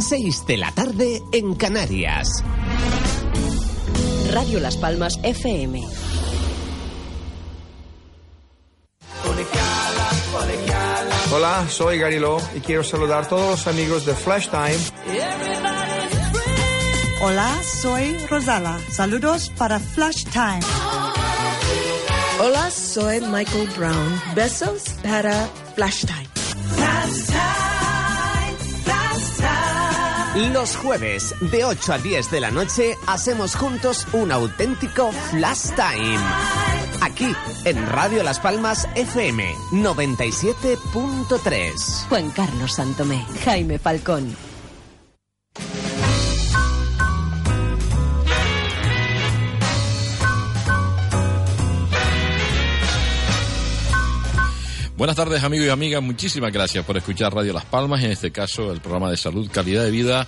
6 de la tarde en Canarias. Radio Las Palmas FM. Hola, soy Gary Lo y quiero saludar a todos los amigos de Flash Time. Hola, soy Rosala. Saludos para Flash Time. Hola, soy Michael Brown. Besos para Flash Time. Los jueves de 8 a 10 de la noche hacemos juntos un auténtico Flash Time. Aquí en Radio Las Palmas FM 97.3. Juan Carlos Santomé, Jaime Falcón. Buenas tardes amigos y amigas, muchísimas gracias por escuchar Radio Las Palmas, en este caso el programa de salud, calidad de vida.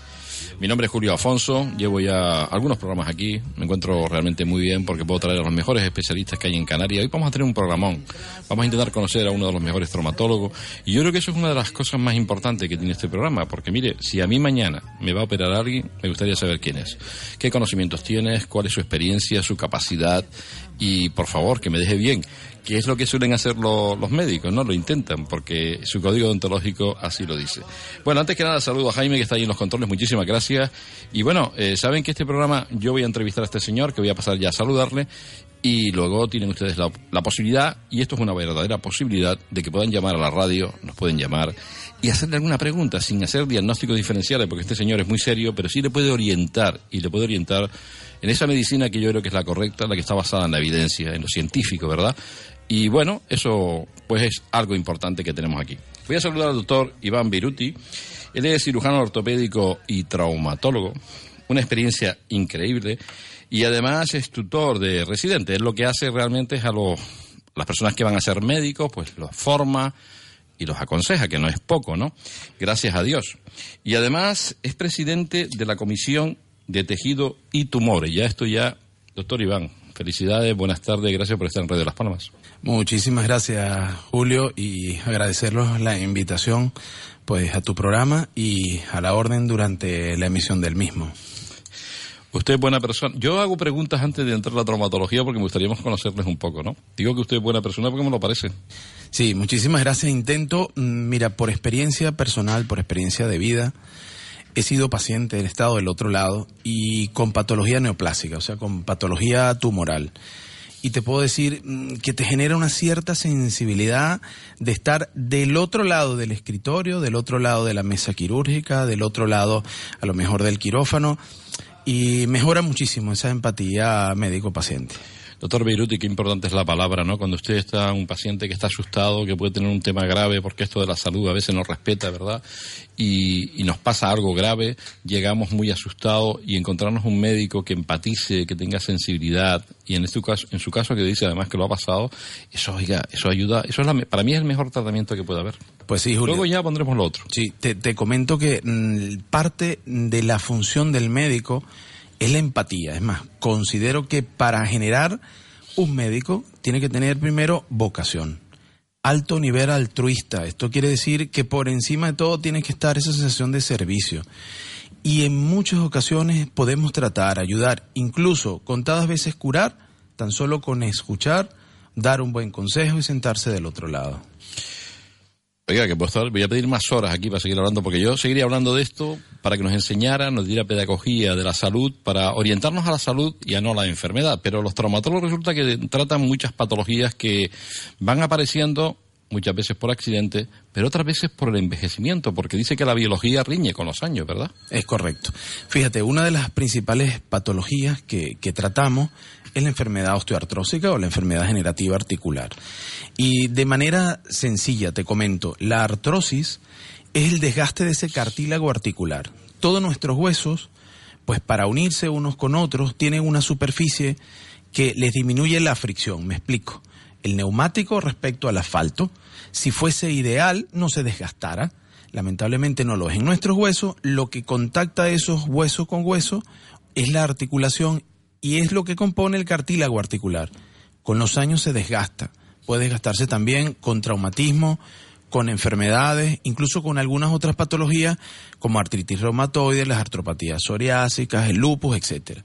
Mi nombre es Julio Afonso, llevo ya algunos programas aquí, me encuentro realmente muy bien porque puedo traer a los mejores especialistas que hay en Canarias. Hoy vamos a tener un programón, vamos a intentar conocer a uno de los mejores traumatólogos. Y yo creo que eso es una de las cosas más importantes que tiene este programa, porque mire, si a mí mañana me va a operar alguien, me gustaría saber quién es, qué conocimientos tienes, cuál es su experiencia, su capacidad y por favor que me deje bien que es lo que suelen hacer los médicos, ¿no? Lo intentan, porque su código odontológico así lo dice. Bueno, antes que nada, saludo a Jaime, que está ahí en los controles, muchísimas gracias. Y bueno, eh, saben que este programa yo voy a entrevistar a este señor, que voy a pasar ya a saludarle, y luego tienen ustedes la, la posibilidad, y esto es una verdadera posibilidad, de que puedan llamar a la radio, nos pueden llamar, y hacerle alguna pregunta, sin hacer diagnósticos diferenciales, porque este señor es muy serio, pero sí le puede orientar, y le puede orientar en esa medicina que yo creo que es la correcta, la que está basada en la evidencia, en lo científico, ¿verdad? Y bueno, eso pues es algo importante que tenemos aquí. Voy a saludar al doctor Iván Viruti. Él es cirujano ortopédico y traumatólogo. Una experiencia increíble. Y además es tutor de residentes. Él lo que hace realmente es a los, las personas que van a ser médicos, pues los forma y los aconseja, que no es poco, ¿no? Gracias a Dios. Y además es presidente de la Comisión de Tejido y Tumores. Ya esto ya, doctor Iván, felicidades, buenas tardes, gracias por estar en Radio Las Palmas. Muchísimas gracias, Julio, y agradecerles la invitación pues a tu programa y a la orden durante la emisión del mismo. Usted es buena persona. Yo hago preguntas antes de entrar a la traumatología porque me gustaría conocerles un poco, ¿no? Digo que usted es buena persona porque me lo parece. Sí, muchísimas gracias. Intento, mm, mira, por experiencia personal, por experiencia de vida, he sido paciente del estado del otro lado y con patología neoplásica, o sea, con patología tumoral y te puedo decir mm, que te genera una cierta sensibilidad de estar del otro lado del escritorio, del otro lado de la mesa quirúrgica, del otro lado a lo mejor del quirófano y mejora muchísimo esa empatía médico-paciente. Doctor Beiruti, qué importante es la palabra, ¿no? Cuando usted está un paciente que está asustado, que puede tener un tema grave, porque esto de la salud a veces no respeta, ¿verdad? Y, y nos pasa algo grave, llegamos muy asustados y encontrarnos un médico que empatice, que tenga sensibilidad, y en este caso, en su caso que dice además que lo ha pasado, eso, oiga, eso ayuda, eso es la, para mí es el mejor tratamiento que puede haber. Pues sí, Julio. Luego ya pondremos lo otro. Sí, te, te comento que mm, parte de la función del médico es la empatía. Es más, considero que para generar un médico tiene que tener primero vocación, alto nivel altruista. Esto quiere decir que por encima de todo tiene que estar esa sensación de servicio. Y en muchas ocasiones podemos tratar, ayudar, incluso contadas veces curar, tan solo con escuchar, dar un buen consejo y sentarse del otro lado. Oiga, que voy a pedir más horas aquí para seguir hablando, porque yo seguiría hablando de esto para que nos enseñara, nos diera pedagogía de la salud, para orientarnos a la salud y a no a la enfermedad. Pero los traumatólogos resulta que tratan muchas patologías que van apareciendo muchas veces por accidente, pero otras veces por el envejecimiento, porque dice que la biología riñe con los años, ¿verdad? Es correcto. Fíjate, una de las principales patologías que tratamos es la enfermedad osteoartrósica o la enfermedad generativa articular. Y de manera sencilla, te comento, la artrosis es el desgaste de ese cartílago articular. Todos nuestros huesos, pues para unirse unos con otros, tienen una superficie que les disminuye la fricción. Me explico. El neumático respecto al asfalto, si fuese ideal, no se desgastara. Lamentablemente no lo es. En nuestros huesos, lo que contacta esos huesos con hueso es la articulación y es lo que compone el cartílago articular. Con los años se desgasta. Puede desgastarse también con traumatismo, con enfermedades, incluso con algunas otras patologías como artritis reumatoide, las artropatías psoriásicas, el lupus, etcétera.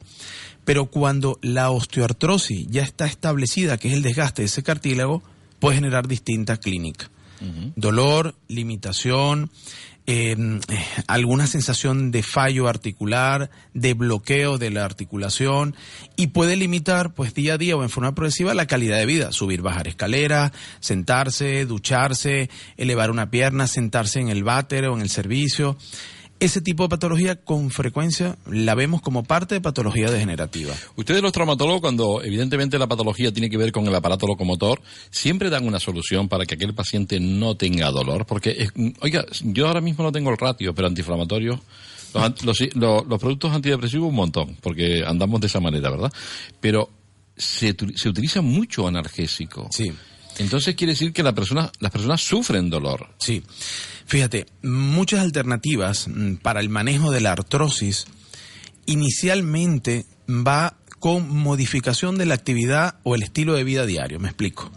Pero cuando la osteoartrosis ya está establecida, que es el desgaste de ese cartílago, puede generar distintas clínicas. Dolor, limitación, eh, alguna sensación de fallo articular, de bloqueo de la articulación y puede limitar pues día a día o en forma progresiva la calidad de vida, subir, bajar escaleras, sentarse, ducharse, elevar una pierna, sentarse en el váter o en el servicio. Ese tipo de patología con frecuencia la vemos como parte de patología degenerativa. Ustedes los traumatólogos, cuando evidentemente la patología tiene que ver con el aparato locomotor, siempre dan una solución para que aquel paciente no tenga dolor. Porque, oiga, yo ahora mismo no tengo el ratio, pero antiinflamatorios, los, los, los, productos antidepresivos un montón, porque andamos de esa manera, ¿verdad? Pero se, se utiliza mucho analgésico. Sí. Entonces quiere decir que la persona, las personas sufren dolor. Sí. Fíjate, muchas alternativas mm, para el manejo de la artrosis inicialmente va con modificación de la actividad o el estilo de vida diario. Me explico.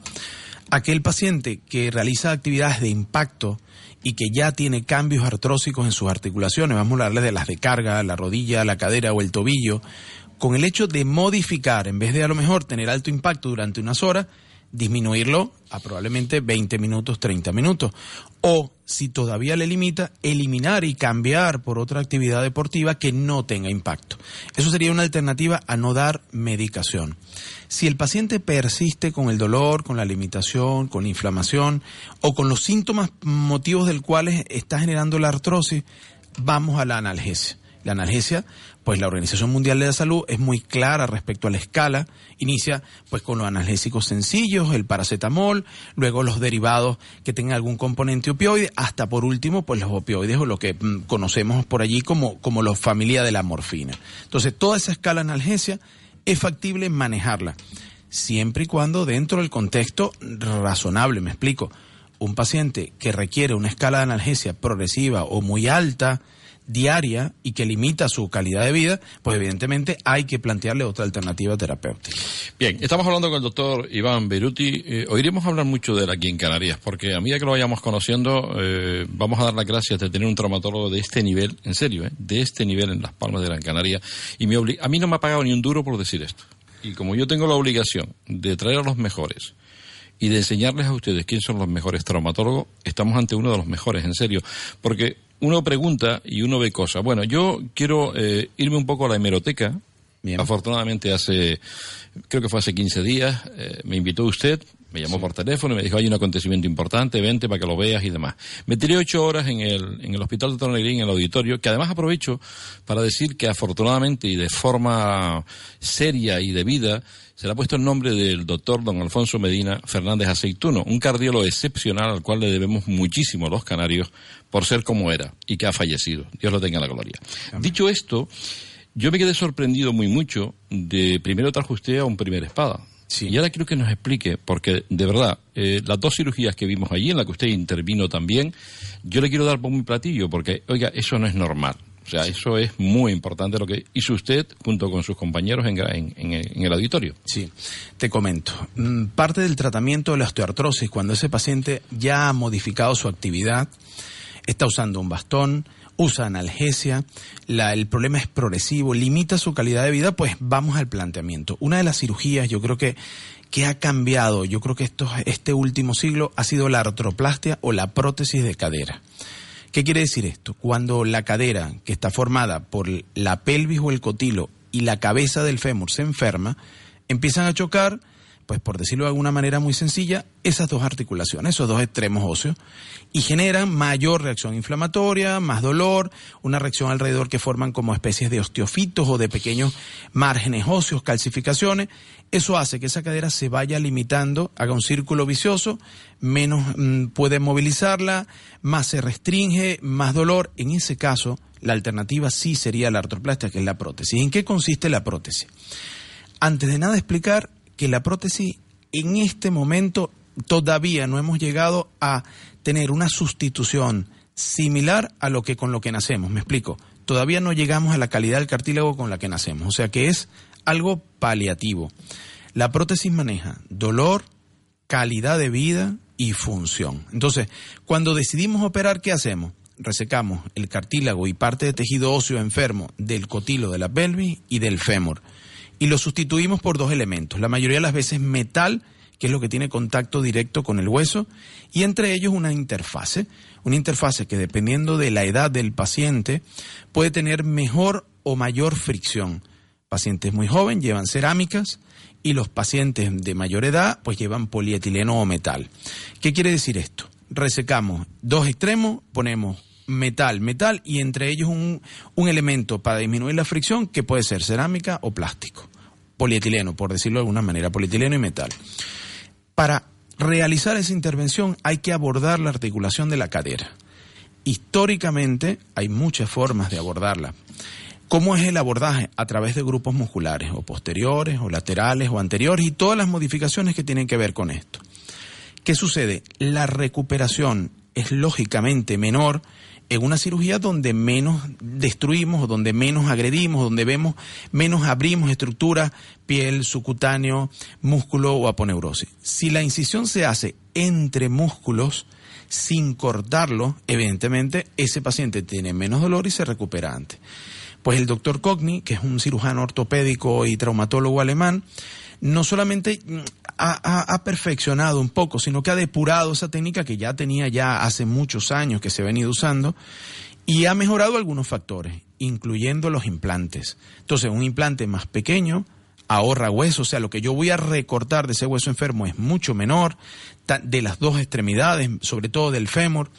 Aquel paciente que realiza actividades de impacto y que ya tiene cambios artrósicos en sus articulaciones, vamos a hablar de las de carga, la rodilla, la cadera o el tobillo, con el hecho de modificar, en vez de a lo mejor tener alto impacto durante unas horas, disminuirlo a probablemente 20 minutos, 30 minutos. O, si todavía le limita, eliminar y cambiar por otra actividad deportiva que no tenga impacto. Eso sería una alternativa a no dar medicación. Si el paciente persiste con el dolor, con la limitación, con la inflamación o con los síntomas motivos del cuales está generando la artrosis, vamos a la analgesia. La analgesia pues la Organización Mundial de la Salud es muy clara respecto a la escala. Inicia pues con los analgésicos sencillos, el paracetamol, luego los derivados que tengan algún componente opioide, hasta por último pues los opioides o lo que mm, conocemos por allí como, como la familia de la morfina. Entonces toda esa escala analgesia es factible manejarla, siempre y cuando dentro del contexto razonable, me explico. Un paciente que requiere una escala de analgesia progresiva o muy alta, diaria y que limita su calidad de vida, pues evidentemente hay que plantearle otra alternativa terapéutica. Bien, estamos hablando con el doctor Iván Beruti. Eh, oiremos hablar mucho de él aquí en Canarias, porque a medida que lo vayamos conociendo, eh, vamos a dar las gracias de tener un traumatólogo de este nivel, en serio, eh, de este nivel en Las Palmas de Gran Canaria. Y me a mí no me ha pagado ni un duro por decir esto. Y como yo tengo la obligación de traer a los mejores, y de enseñarles a ustedes quiénes son los mejores traumatólogos, estamos ante uno de los mejores, en serio. Porque uno pregunta y uno ve cosas. Bueno, yo quiero eh, irme un poco a la hemeroteca. Afortunadamente hace, creo que fue hace 15 días, eh, me invitó usted, me llamó por teléfono y me dijo, hay un acontecimiento importante, vente para que lo veas y demás. Me tiré ocho horas en el, en el hospital de Tonegrín, en el auditorio, que además aprovecho para decir que afortunadamente y de forma seria y debida, se le ha puesto el nombre del doctor don Alfonso Medina Fernández Aceituno, un cardiólogo excepcional al cual le debemos muchísimo los canarios por ser como era y que ha fallecido. Dios lo tenga en la gloria. Dicho esto, yo me quedé sorprendido muy mucho de primero trajo usted a un primer espada. Y ahora quiero que nos explique, porque de verdad, eh, las dos cirugías que vimos allí, en la que usted intervino también, yo le quiero dar por mi platillo, porque, oiga, eso no es normal. O sea, eso es muy importante lo que hizo usted junto con sus compañeros en, en, el auditorio. Sí, te comento. Mm, parte del tratamiento de la osteoartrosis, cuando ese paciente ya ha modificado su actividad, está usando un bastón, usa analgesia, la, el problema es progresivo, limita su calidad de vida, pues vamos al planteamiento. Una de las cirugías, yo creo que que ha cambiado, yo creo que esto, este último siglo, ha sido la artroplastia o la prótesis de cadera. ¿Qué quiere decir esto? Cuando la cadera, que está formada por la pelvis o el cotilo y la cabeza del fémur se enferma, empiezan a chocar, pues por decirlo de alguna manera muy sencilla, esas dos articulaciones, esos dos extremos óseos, y generan mayor reacción inflamatoria, más dolor, una reacción alrededor que forman como especies de osteofitos o de pequeños márgenes óseos, calcificaciones. Eso hace que esa cadera se vaya limitando, haga un círculo vicioso, menos mm, puede movilizarla, más se restringe, más dolor. En ese caso, la alternativa sí sería la artroplastia, que es la prótesis. ¿En qué consiste la prótesis? Antes de nada explicar que la prótesis en este momento todavía no hemos llegado a tener una sustitución similar a lo que con lo que nacemos. Me explico. Todavía no llegamos a la calidad del cartílago con la que nacemos. O sea que es algo paliativo. La prótesis maneja dolor, calidad de vida y función. Entonces, cuando decidimos operar, ¿qué hacemos? Resecamos el cartílago y parte de tejido óseo enfermo del cotilo de la pelvis y del fémur y lo sustituimos por dos elementos. La mayoría de las veces metal, que es lo que tiene contacto directo con el hueso, y entre ellos una interfase. Una interfase que dependiendo de la edad del paciente puede tener mejor o mayor fricción. Pacientes muy jóvenes llevan cerámicas y los pacientes de mayor edad pues llevan polietileno o metal. ¿Qué quiere decir esto? Resecamos dos extremos, ponemos metal, metal y entre ellos un, un, elemento para disminuir la fricción que puede ser cerámica o plástico, polietileno, por decirlo de alguna manera, polietileno y metal. Para realizar esa intervención hay que abordar la articulación de la cadera. Históricamente hay muchas formas de abordarla. ¿Cómo es el abordaje? A través de grupos musculares, o posteriores, o laterales, o anteriores, y todas las modificaciones que tienen que ver con esto. ¿Qué sucede? La recuperación es lógicamente menor en una cirugía donde menos destruimos, donde menos agredimos, donde vemos menos abrimos estructuras, piel, subcutáneo, músculo o aponeurosis. Si la incisión se hace entre músculos, sin cortarlo, evidentemente ese paciente tiene menos dolor y se recupera antes. Pues el doctor Cogni, que es un cirujano ortopédico y traumatólogo alemán, no solamente ha, perfeccionado un poco, sino que ha depurado esa técnica que ya tenía ya hace muchos años que se ha venido usando y ha mejorado algunos factores, incluyendo los implantes. Entonces, un implante más pequeño ahorra hueso, o sea, lo que yo voy a recortar de ese hueso enfermo es mucho menor, de las dos extremidades, sobre todo del fémur,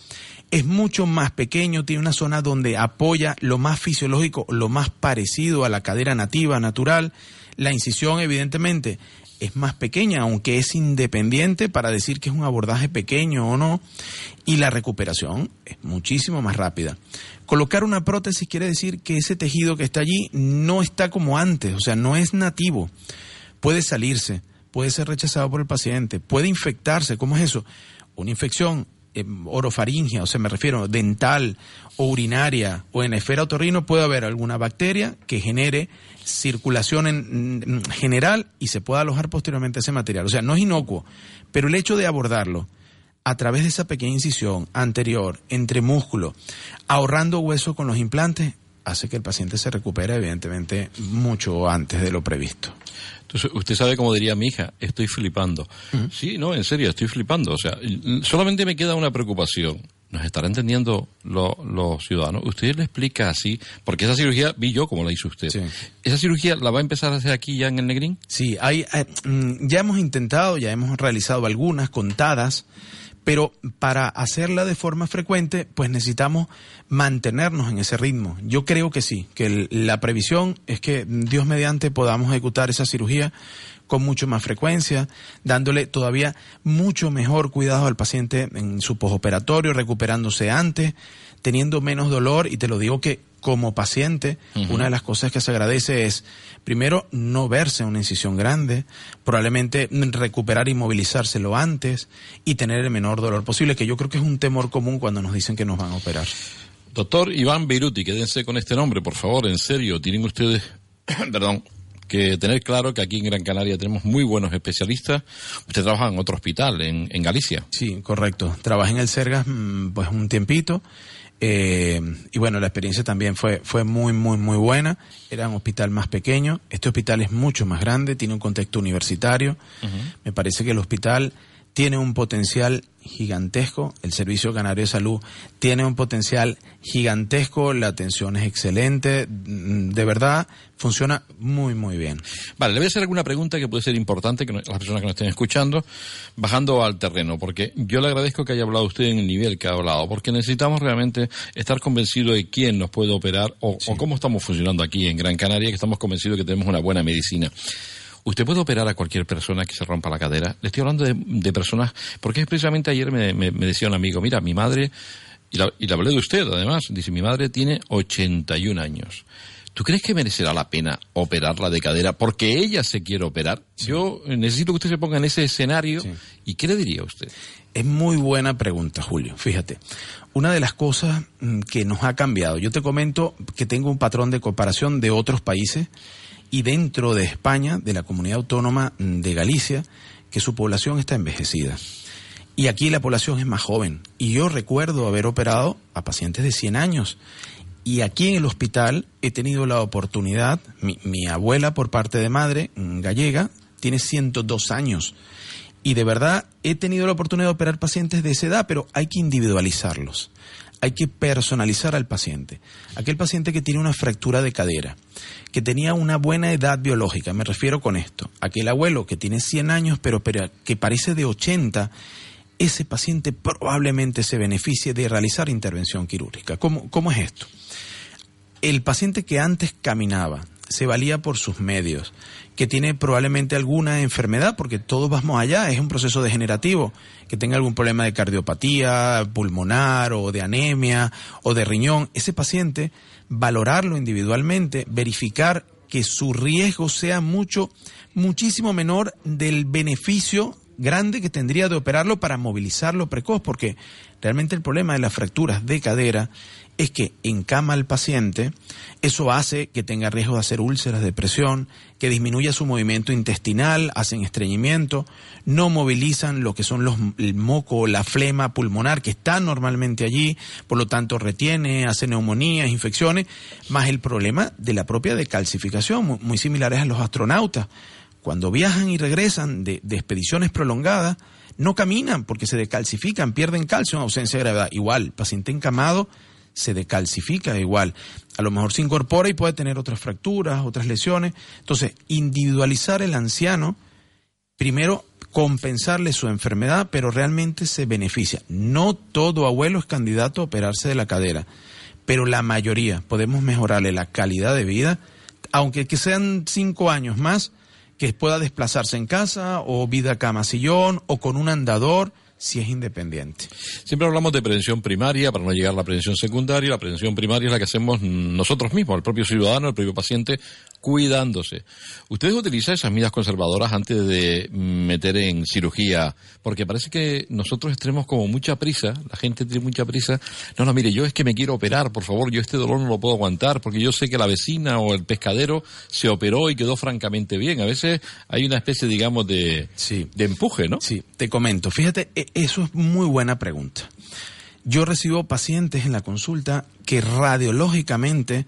es mucho más pequeño, tiene una zona donde apoya lo más fisiológico, lo más parecido a la cadera nativa, natural. La incisión, evidentemente, es más pequeña, aunque es independiente para decir que es un abordaje pequeño o no, y la recuperación es muchísimo más rápida. Colocar una prótesis quiere decir que ese tejido que está allí no está como antes, o sea, no es nativo. Puede salirse, puede ser rechazado por el paciente, puede infectarse. ¿Cómo es eso? Una infección eh, orofaringia, o sea, me refiero dental o urinaria o en la esfera otorrino, puede haber alguna bacteria que genere circulación en, general y se pueda alojar posteriormente ese material. O sea, no es inocuo, pero el hecho de abordarlo a través de esa pequeña incisión anterior entre músculo, ahorrando hueso con los implantes, hace que el paciente se recupere evidentemente mucho antes de lo previsto. Entonces, usted sabe como diría mi hija, estoy flipando. Sí, no, en serio, estoy flipando. O sea, solamente me queda una preocupación nos estará entendiendo los ciudadanos. Usted le explica así, porque esa cirugía vi yo como la hizo usted. ¿Esa cirugía la va a empezar a hacer aquí ya en el Negrín? Sí, hay, eh, mm, ya hemos intentado, ya hemos realizado algunas contadas, pero para hacerla de forma frecuente, pues necesitamos mantenernos en ese ritmo. Yo creo que sí, que la previsión es que Dios mediante podamos ejecutar esa cirugía con mucho más frecuencia, dándole todavía mucho mejor cuidado al paciente en su posoperatorio, recuperándose antes, teniendo menos dolor y te lo digo que como paciente, una de las cosas que se agradece es, primero, no verse una incisión grande, probablemente recuperar y mobilizárselo antes y tener el menor dolor posible, que yo creo que es un temor común cuando nos dicen que nos van a operar. Doctor Iván Beiruti, quédense con este nombre, por favor, en serio, tienen ustedes, perdón, que tener claro que aquí en Gran Canaria tenemos muy buenos especialistas. Usted trabaja en otro hospital, en, en Galicia. Sí, correcto. Trabajé en el Sergas mm, pues un tiempito. Eh, y bueno, la experiencia también fue, fue muy, muy, muy buena. Era un hospital más pequeño. Este hospital es mucho más grande, tiene un contexto universitario. Me parece que el hospital tiene un potencial gigantesco, el Servicio Canario de Salud tiene un potencial gigantesco, la atención es excelente, mm, de verdad funciona muy muy bien. Vale, le voy a hacer alguna pregunta que puede ser importante que no- las personas que nos estén escuchando, bajando al terreno, porque yo le agradezco que haya hablado usted en el nivel que ha hablado, porque necesitamos realmente estar convencidos de quién nos puede operar o, o cómo estamos funcionando aquí en Gran Canaria, que estamos convencidos de que tenemos una buena medicina. ¿Usted puede operar a cualquier persona que se rompa la cadera? Le estoy hablando de, de personas, porque precisamente ayer me, me- me decía un amigo, mira, mi madre, y la, y le hablé de usted además, dice, mi madre tiene 81 años. ¿Tú crees que merecerá la pena operarla de cadera porque ella se quiere operar? Yo necesito que usted se ponga en ese escenario. ¿Y qué le diría usted? Es muy buena pregunta, Julio. Fíjate, una de las cosas mm, que nos ha cambiado, yo te comento que tengo un patrón de comparación de otros países y dentro de España, de la comunidad autónoma de Galicia, que su población está envejecida. Y aquí la población es más joven. Y yo recuerdo haber operado a pacientes de 100 años. Y aquí en el hospital he tenido la oportunidad, mi, mi abuela por parte de madre, mm, gallega, tiene 102 años. Y de verdad he tenido la oportunidad de operar pacientes de esa edad, pero hay que individualizarlos. Hay que personalizar al paciente. Aquel paciente que tiene una fractura de cadera, que tenía una buena edad biológica, me refiero con esto. Aquel abuelo que tiene 100 años, pero, que parece de 80, ese paciente probablemente se beneficie de realizar intervención quirúrgica. ¿Cómo, cómo es esto? el paciente que antes caminaba, se valía por sus medios, que tiene probablemente alguna enfermedad, porque todos vamos allá, es un proceso degenerativo, que tenga algún problema de cardiopatía pulmonar o de anemia o de riñón, ese paciente, valorarlo individualmente, verificar que su riesgo sea mucho, muchísimo menor del beneficio grande que tendría de operarlo para movilizarlo precoz, porque realmente el problema de las fracturas de cadera es que encama al paciente, eso hace que tenga riesgo de hacer úlceras de presión, que disminuya su movimiento intestinal, hacen estreñimiento, no movilizan lo que son los, el moco o la flema pulmonar que está normalmente allí, por lo tanto retiene, hace neumonías, infecciones, más el problema de la propia decalcificación, muy, similares a los astronautas. Cuando viajan y regresan de, de expediciones prolongadas, no caminan porque se decalcifican, pierden calcio en ausencia de gravedad. Igual, paciente encamado se decalcifica igual. A lo mejor se incorpora y puede tener otras fracturas, otras lesiones. Entonces, individualizar el anciano, primero compensarle su enfermedad, pero realmente se beneficia. No todo abuelo es candidato a operarse de la cadera, pero la mayoría podemos mejorarle la calidad de vida, aunque que sean cinco años más, que pueda desplazarse en casa o vida cama sillón o con un andador si es independiente. Siempre hablamos de prevención primaria para no llegar a la prevención secundaria. La prevención primaria es la que hacemos nosotros mismos, el propio ciudadano, el propio paciente, cuidándose. ¿Ustedes utilizan esas medidas conservadoras antes de meter en cirugía? Porque parece que nosotros tenemos como mucha prisa, la gente tiene mucha prisa. No, no, mire, yo es que me quiero operar, por favor, yo este dolor no lo puedo aguantar, porque yo sé que la vecina o el pescadero se operó y quedó francamente bien. A veces hay una especie, digamos, de, Sí. de empuje, ¿no? Sí, te comento. Fíjate, e- eso es muy buena pregunta. Yo recibo pacientes en la consulta que radiológicamente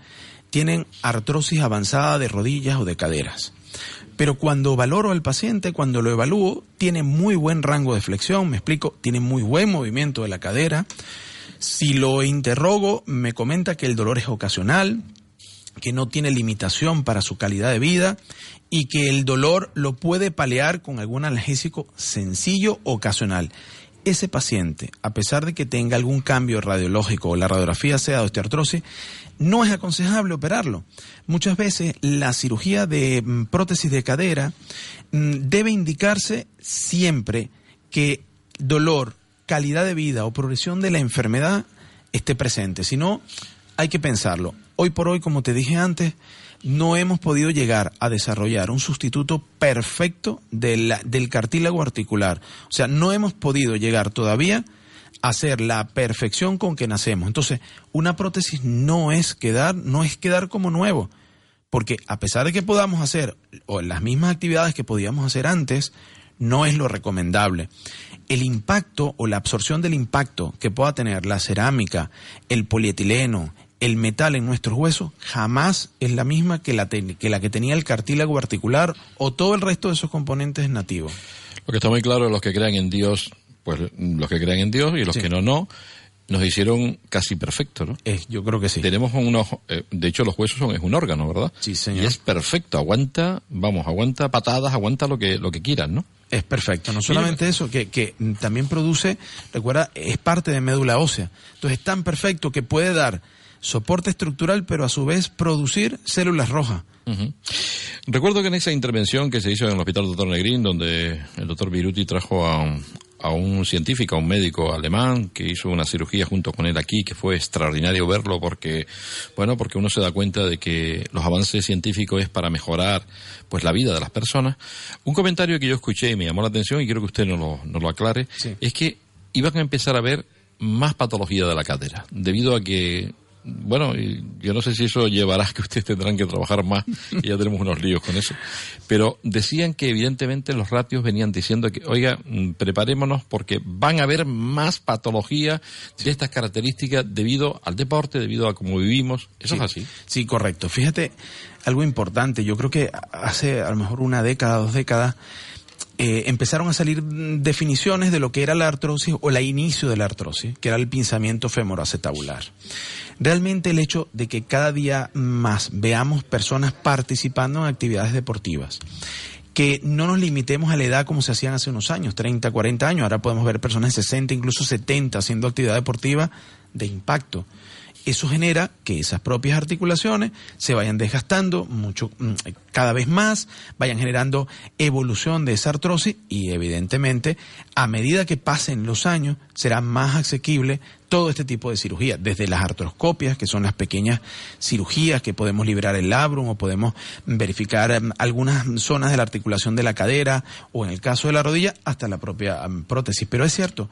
tienen artrosis avanzada de rodillas o de caderas. Pero cuando valoro al paciente, cuando lo evalúo, tiene muy buen rango de flexión, me explico, tiene muy buen movimiento de la cadera. Si lo interrogo, me comenta que el dolor es ocasional, que no tiene limitación para su calidad de vida y que el dolor lo puede paliar con algún analgésico sencillo ocasional. Ese paciente, a pesar de que tenga algún cambio radiológico o la radiografía sea de osteoartrosis, no es aconsejable operarlo. Muchas veces la cirugía de mm, prótesis de cadera mm, debe indicarse siempre que dolor, calidad de vida o progresión de la enfermedad esté presente. Si no, hay que pensarlo. Hoy por hoy, como te dije antes, no hemos podido llegar a desarrollar un sustituto perfecto del, del cartílago articular. O sea, no hemos podido llegar todavía a hacer la perfección con que nacemos. Entonces, una prótesis no es quedar, no es quedar como nuevo. Porque a pesar de que podamos hacer las mismas actividades que podíamos hacer antes, no es lo recomendable. El impacto o la absorción del impacto que pueda tener la cerámica, el polietileno, el metal en nuestros huesos jamás es la misma que la, que la que tenía el cartílago articular o todo el resto de esos componentes nativos. Lo que está muy claro, los que crean en Dios, pues los que crean en Dios y los Sí. que no, no, nos hicieron casi perfectos, ¿no? Es, yo creo que sí. Tenemos unos, eh, de hecho los huesos son es un órgano, ¿verdad? Sí, señor. Y es perfecto, aguanta, vamos, aguanta patadas, aguanta lo que lo que quieran, ¿no? Es perfecto. No solamente eso, que, que también produce, recuerda, es parte de médula ósea. Entonces es tan perfecto que puede dar soporte estructural, pero a su vez producir células rojas. Recuerdo que en esa intervención que se hizo en el Hospital Dr. Negrín, donde el doctor Viruti trajo a, un- a un científico, a un médico alemán, que hizo una cirugía junto con él aquí, que fue extraordinario verlo porque, bueno, porque uno se da cuenta de que los avances científicos es para mejorar, pues, la vida de las personas. Un comentario que yo escuché y me llamó la atención y quiero que usted nos lo, nos lo aclare, Sí. es que iban a empezar a ver más patología de la cadera, debido a que bueno, yo no sé si eso llevará a que ustedes tendrán que trabajar más, y ya tenemos unos líos con eso. Pero decían que evidentemente los ratios venían diciendo que, oiga, mm, preparémonos porque van a haber más patología de estas características debido al deporte, debido a cómo vivimos. Eso es así. Sí, correcto. Fíjate, algo importante, yo creo que hace a lo mejor una década, dos décadas, eh, empezaron a salir definiciones de lo que era la artrosis o el inicio de la artrosis, que era el pinzamiento femoroacetabular. Realmente el hecho de que cada día más veamos personas participando en actividades deportivas, que no nos limitemos a la edad como se hacían hace unos años, 30, 40 años, ahora podemos ver personas de 60, incluso 70 haciendo actividad deportiva de impacto. Eso genera que esas propias articulaciones se vayan desgastando mucho, mm, cada vez más, vayan generando evolución de esa artrosis y evidentemente a medida que pasen los años será más asequible todo este tipo de cirugía, desde las artroscopias, que son las pequeñas cirugías que podemos liberar el labrum o podemos verificar em, algunas zonas de la articulación de la cadera o en el caso de la rodilla hasta la propia em, prótesis. Pero es cierto,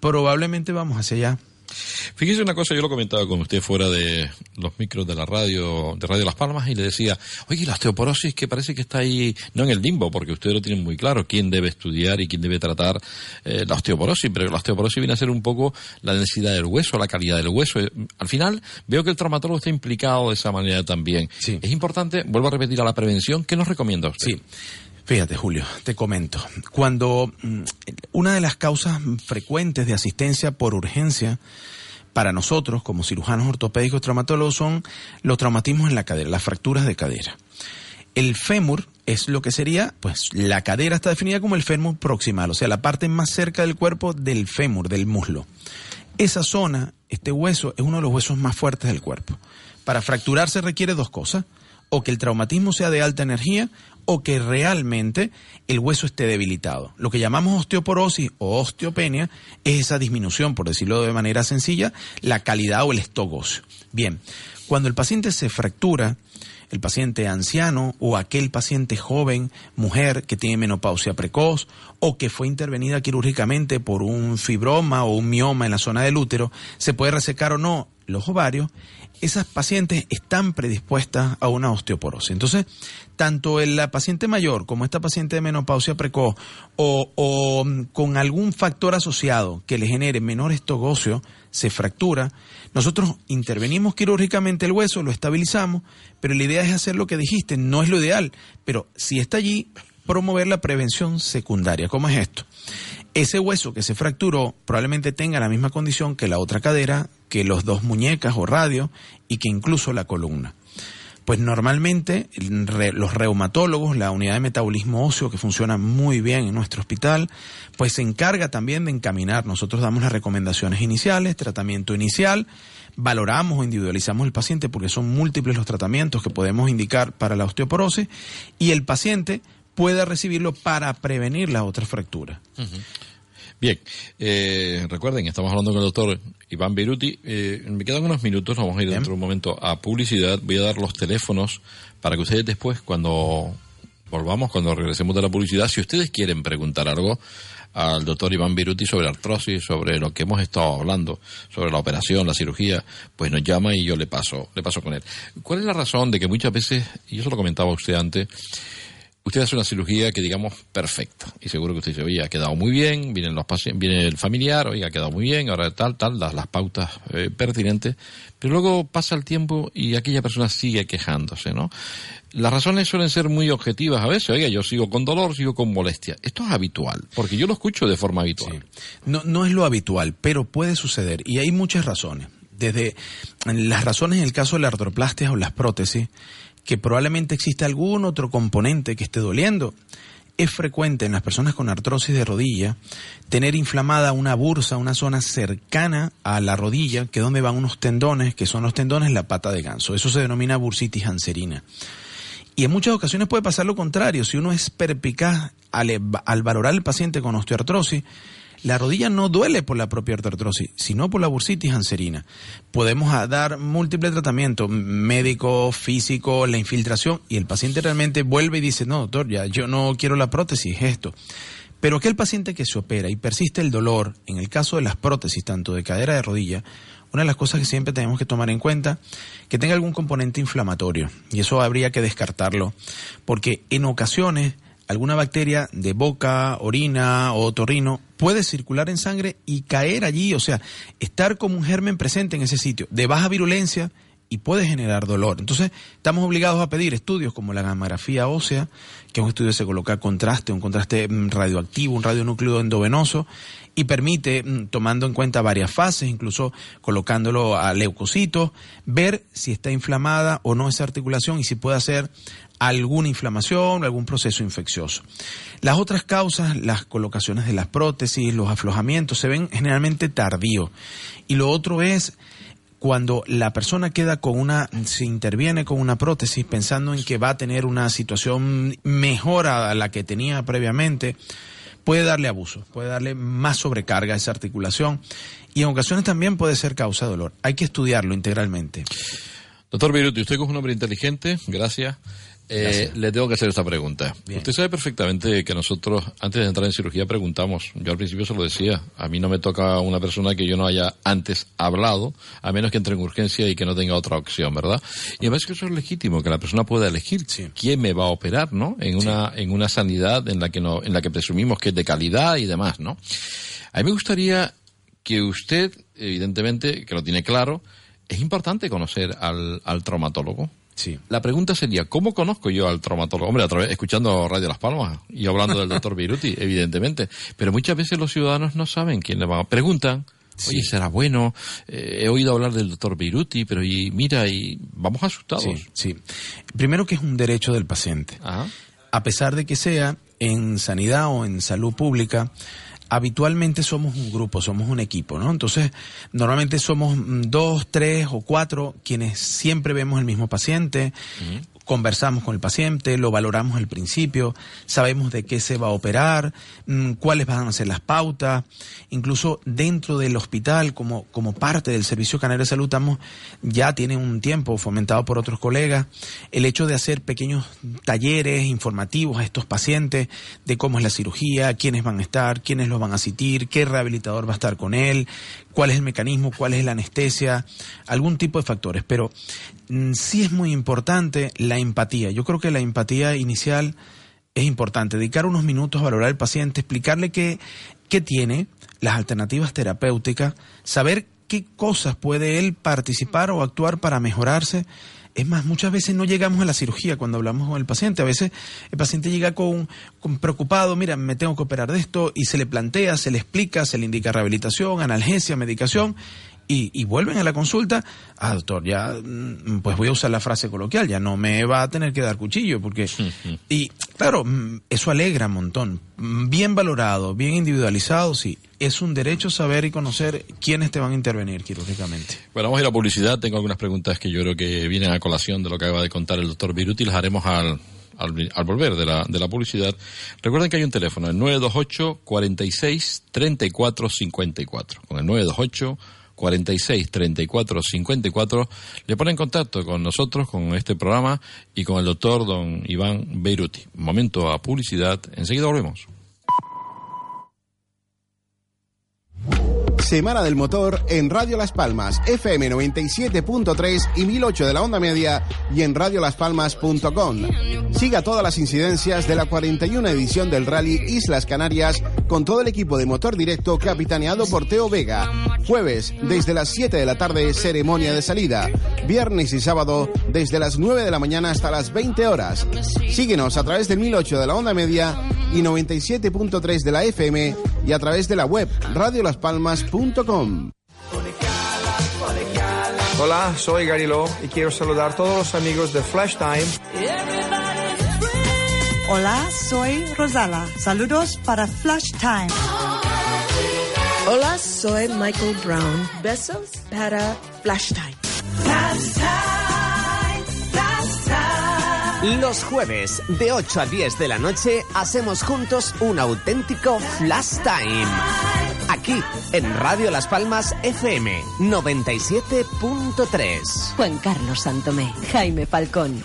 probablemente vamos hacia allá. Fíjese una cosa, yo lo comentaba con usted fuera de los micros de la radio, de Radio Las Palmas, y le decía, oye, la osteoporosis que parece que está ahí, no en el limbo, porque ustedes lo tienen muy claro, quién debe estudiar y quién debe tratar eh, la osteoporosis, pero la osteoporosis viene a ser un poco la densidad del hueso, la calidad del hueso. Al final, veo que el traumatólogo está implicado de esa manera también. Sí. Es importante, vuelvo a repetir, a la prevención, ¿qué nos recomienda usted? Sí. Fíjate, Julio, te comento. Cuando mm, una de las causas frecuentes de asistencia por urgencia para nosotros, como cirujanos ortopédicos traumatólogos, son los traumatismos en la cadera, las fracturas de cadera. El fémur es lo que sería, pues la cadera está definida como el fémur proximal, o sea, la parte más cerca del cuerpo del fémur, del muslo. Esa zona, este hueso, es uno de los huesos más fuertes del cuerpo. Para fracturarse requiere dos cosas, o que el traumatismo sea de alta energía o que realmente el hueso esté debilitado. Lo que llamamos osteoporosis o osteopenia es esa disminución, por decirlo de manera sencilla, la calidad o el stock. Bien, cuando el paciente se fractura, el paciente anciano o aquel paciente joven, mujer que tiene menopausia precoz o que fue intervenida quirúrgicamente por un fibroma o un mioma en la zona del útero, se puede resecar o no los ovarios, esas pacientes están predispuestas a una osteoporosis. Entonces, tanto la paciente mayor como esta paciente de menopausia precoz o, mm, con algún factor asociado que le genere menor óseo, se fractura, nosotros intervenimos quirúrgicamente el hueso, lo estabilizamos, pero la idea es hacer lo que dijiste, no es lo ideal, pero si está allí, promover la prevención secundaria. ¿Cómo es esto? Ese hueso que se fracturó probablemente tenga la misma condición que la otra cadera, que los dos muñecas o radios y que incluso la columna. Pues normalmente los reumatólogos, la unidad de metabolismo óseo que funciona muy bien en nuestro hospital, pues se encarga también de encaminar. Nosotros damos las recomendaciones iniciales, tratamiento inicial, valoramos o individualizamos el paciente porque son múltiples los tratamientos que podemos indicar para la osteoporosis y el paciente pueda recibirlo para prevenir las otras fracturas. Bien, eh, recuerden, estamos hablando con el doctor Iván Beruti. Eh, me quedan unos minutos, nos vamos a ir dentro de un momento a publicidad. Voy a dar los teléfonos para que ustedes después, cuando volvamos, cuando regresemos de la publicidad, si ustedes quieren preguntar algo al doctor Iván Beruti sobre artrosis, sobre lo que hemos estado hablando, sobre la operación, la cirugía, pues nos llama y yo le paso, le paso con él. ¿Cuál es la razón de que muchas veces, y eso lo comentaba usted antes, usted hace una cirugía que digamos perfecta y seguro que usted dice, oye, ha quedado muy bien, vienen los pacientes, viene el familiar, oye, ha quedado muy bien, ahora tal, tal, das las pautas eh, pertinentes, pero luego pasa el tiempo y aquella persona sigue quejándose, ¿no? Las razones suelen ser muy objetivas a veces, oiga, yo sigo con dolor, sigo con molestia. Esto es habitual, porque yo lo escucho de forma habitual. No, no es lo habitual, pero puede suceder y hay muchas razones. Desde las razones en el caso de la artroplastia o las prótesis, que probablemente existe algún otro componente que esté doliendo. Es frecuente en las personas con artrosis de rodilla tener inflamada una bursa, una zona cercana a la rodilla, que es donde van unos tendones, que son los tendones la pata de ganso. Eso se denomina bursitis anserina. Y en muchas ocasiones puede pasar lo contrario. Si uno es perpicaz al, al valorar al paciente con osteoartrosis, la rodilla no duele por la propia artrosis, sino por la bursitis anserina. Podemos dar múltiples tratamientos, médico, físico, la infiltración, y el paciente realmente vuelve y dice, no, doctor, ya yo no quiero la prótesis, esto. Pero aquel paciente que se opera y persiste el dolor, en el caso de las prótesis, tanto de cadera de rodilla, una de las cosas que siempre tenemos que tomar en cuenta, que tenga algún componente inflamatorio. Y eso habría que descartarlo, porque en ocasiones alguna bacteria de boca, orina o otorrino puede circular en sangre y caer allí, o sea, estar como un germen presente en ese sitio, de baja virulencia y puede generar dolor. Entonces, estamos obligados a pedir estudios como la gamografía ósea, que es un estudio que se coloca contraste, un contraste mm, radioactivo, un radionúcleo endovenoso, y permite, mm, tomando en cuenta varias fases, incluso colocándolo a leucocitos, ver si está inflamada o no esa articulación y si puede hacer alguna inflamación algún proceso infeccioso. Las otras causas, las colocaciones de las prótesis, los aflojamientos, se ven generalmente tardíos. Y lo otro es cuando la persona queda con una, se interviene con una prótesis pensando en que va a tener una situación mejor a la que tenía previamente, puede darle abuso, puede darle más sobrecarga a esa articulación y en ocasiones también puede ser causa de dolor. Hay que estudiarlo integralmente. Doctor Viruti, usted es un hombre inteligente, gracias. Eh, le tengo que hacer esta pregunta. Usted sabe perfectamente que nosotros, antes de entrar en cirugía, preguntamos. Yo al principio se lo decía. A mí no me toca una persona que yo no haya antes hablado, a menos que entre en urgencia y que no tenga otra opción, ¿verdad? Y parece que eso es legítimo, que la persona pueda elegir quién me va a operar, ¿no? En una, en una sanidad en la que no, en la que presumimos que es de calidad y demás, ¿no? A mí me gustaría que usted, evidentemente, que lo tiene claro, es importante conocer al, al traumatólogo. Sí. La pregunta sería, ¿cómo conozco yo al traumatólogo? Hombre, a través, escuchando Radio Las Palmas y hablando del doctor Viruti, evidentemente. Pero muchas veces los ciudadanos no saben quién le va a... Preguntan, oye, será bueno, eh, he oído hablar del doctor Viruti, pero y mira, y vamos asustados. Sí, sí. Primero que es un derecho del paciente. A pesar de que sea en sanidad o en salud pública, habitualmente somos un grupo, somos un equipo, ¿no? Entonces, normalmente somos mm, dos, tres o cuatro quienes siempre vemos el mismo paciente, conversamos con el paciente, lo valoramos al principio, sabemos de qué se va a operar, mm, cuáles van a ser las pautas, incluso dentro del hospital, como, como parte del Servicio Canario de Salud, estamos, ya tiene un tiempo fomentado por otros colegas, el hecho de hacer pequeños talleres informativos a estos pacientes de cómo es la cirugía, quiénes van a estar, quiénes lo van a asistir, qué rehabilitador va a estar con él, cuál es el mecanismo, cuál es la anestesia, algún tipo de factores. Pero mm, sí es muy importante la empatía. Yo creo que la empatía inicial es importante. Dedicar unos minutos a valorar al paciente, explicarle qué, qué tiene, las alternativas terapéuticas, saber qué cosas puede él participar o actuar para mejorarse es más, muchas veces no llegamos a la cirugía cuando hablamos con el paciente. A veces el paciente llega con, preocupado, mira, me tengo que operar de esto, y se le plantea, se le explica, se le indica rehabilitación, analgesia, medicación, y, vuelven a la consulta, ah, doctor, ya, mm, pues voy a usar la frase coloquial, ya no me va a tener que dar cuchillo, porque... y claro, mm, eso alegra un montón. Bien valorado, bien individualizado, sí. Es un derecho saber y conocer quiénes te van a intervenir quirúrgicamente. Bueno, vamos a ir a publicidad. Tengo algunas preguntas que yo creo que vienen a colación de lo que acaba de contar el doctor Viruti. Las haremos al, al, volver de la, de la publicidad. Recuerden que hay un teléfono, el 928 46 34 54. Con el 928 46 34 54 le pone en contacto con nosotros, con este programa y con el doctor don Iván Beiruti. Momento a publicidad, enseguida volvemos. Semana del Motor en Radio Las Palmas, FM 97.3 y 1008 de la onda media y en radiolaspalmas.com. Siga todas las incidencias de la 41 edición del Rally Islas Canarias con todo el equipo de motor directo capitaneado por Teo Vega. Jueves, desde las 7 de la tarde, ceremonia de salida. Viernes y sábado, desde las 9 de la mañana hasta las 20 horas. Síguenos a través del 1008 de la onda media y 97.3 de la FM y a través de la web radiolaspalmas.com. Hola, soy Garilo y quiero saludar a todos los amigos de Flash Time. Hola, soy Rosala. Saludos para Flash Time. Hola, soy Michael Brown. Besos para Flash Time. Los jueves de 8 a 10 de la noche hacemos juntos un auténtico Flash Time. Aquí en Radio Las Palmas FM 97.3. Juan Carlos Santomé, Jaime Falcón.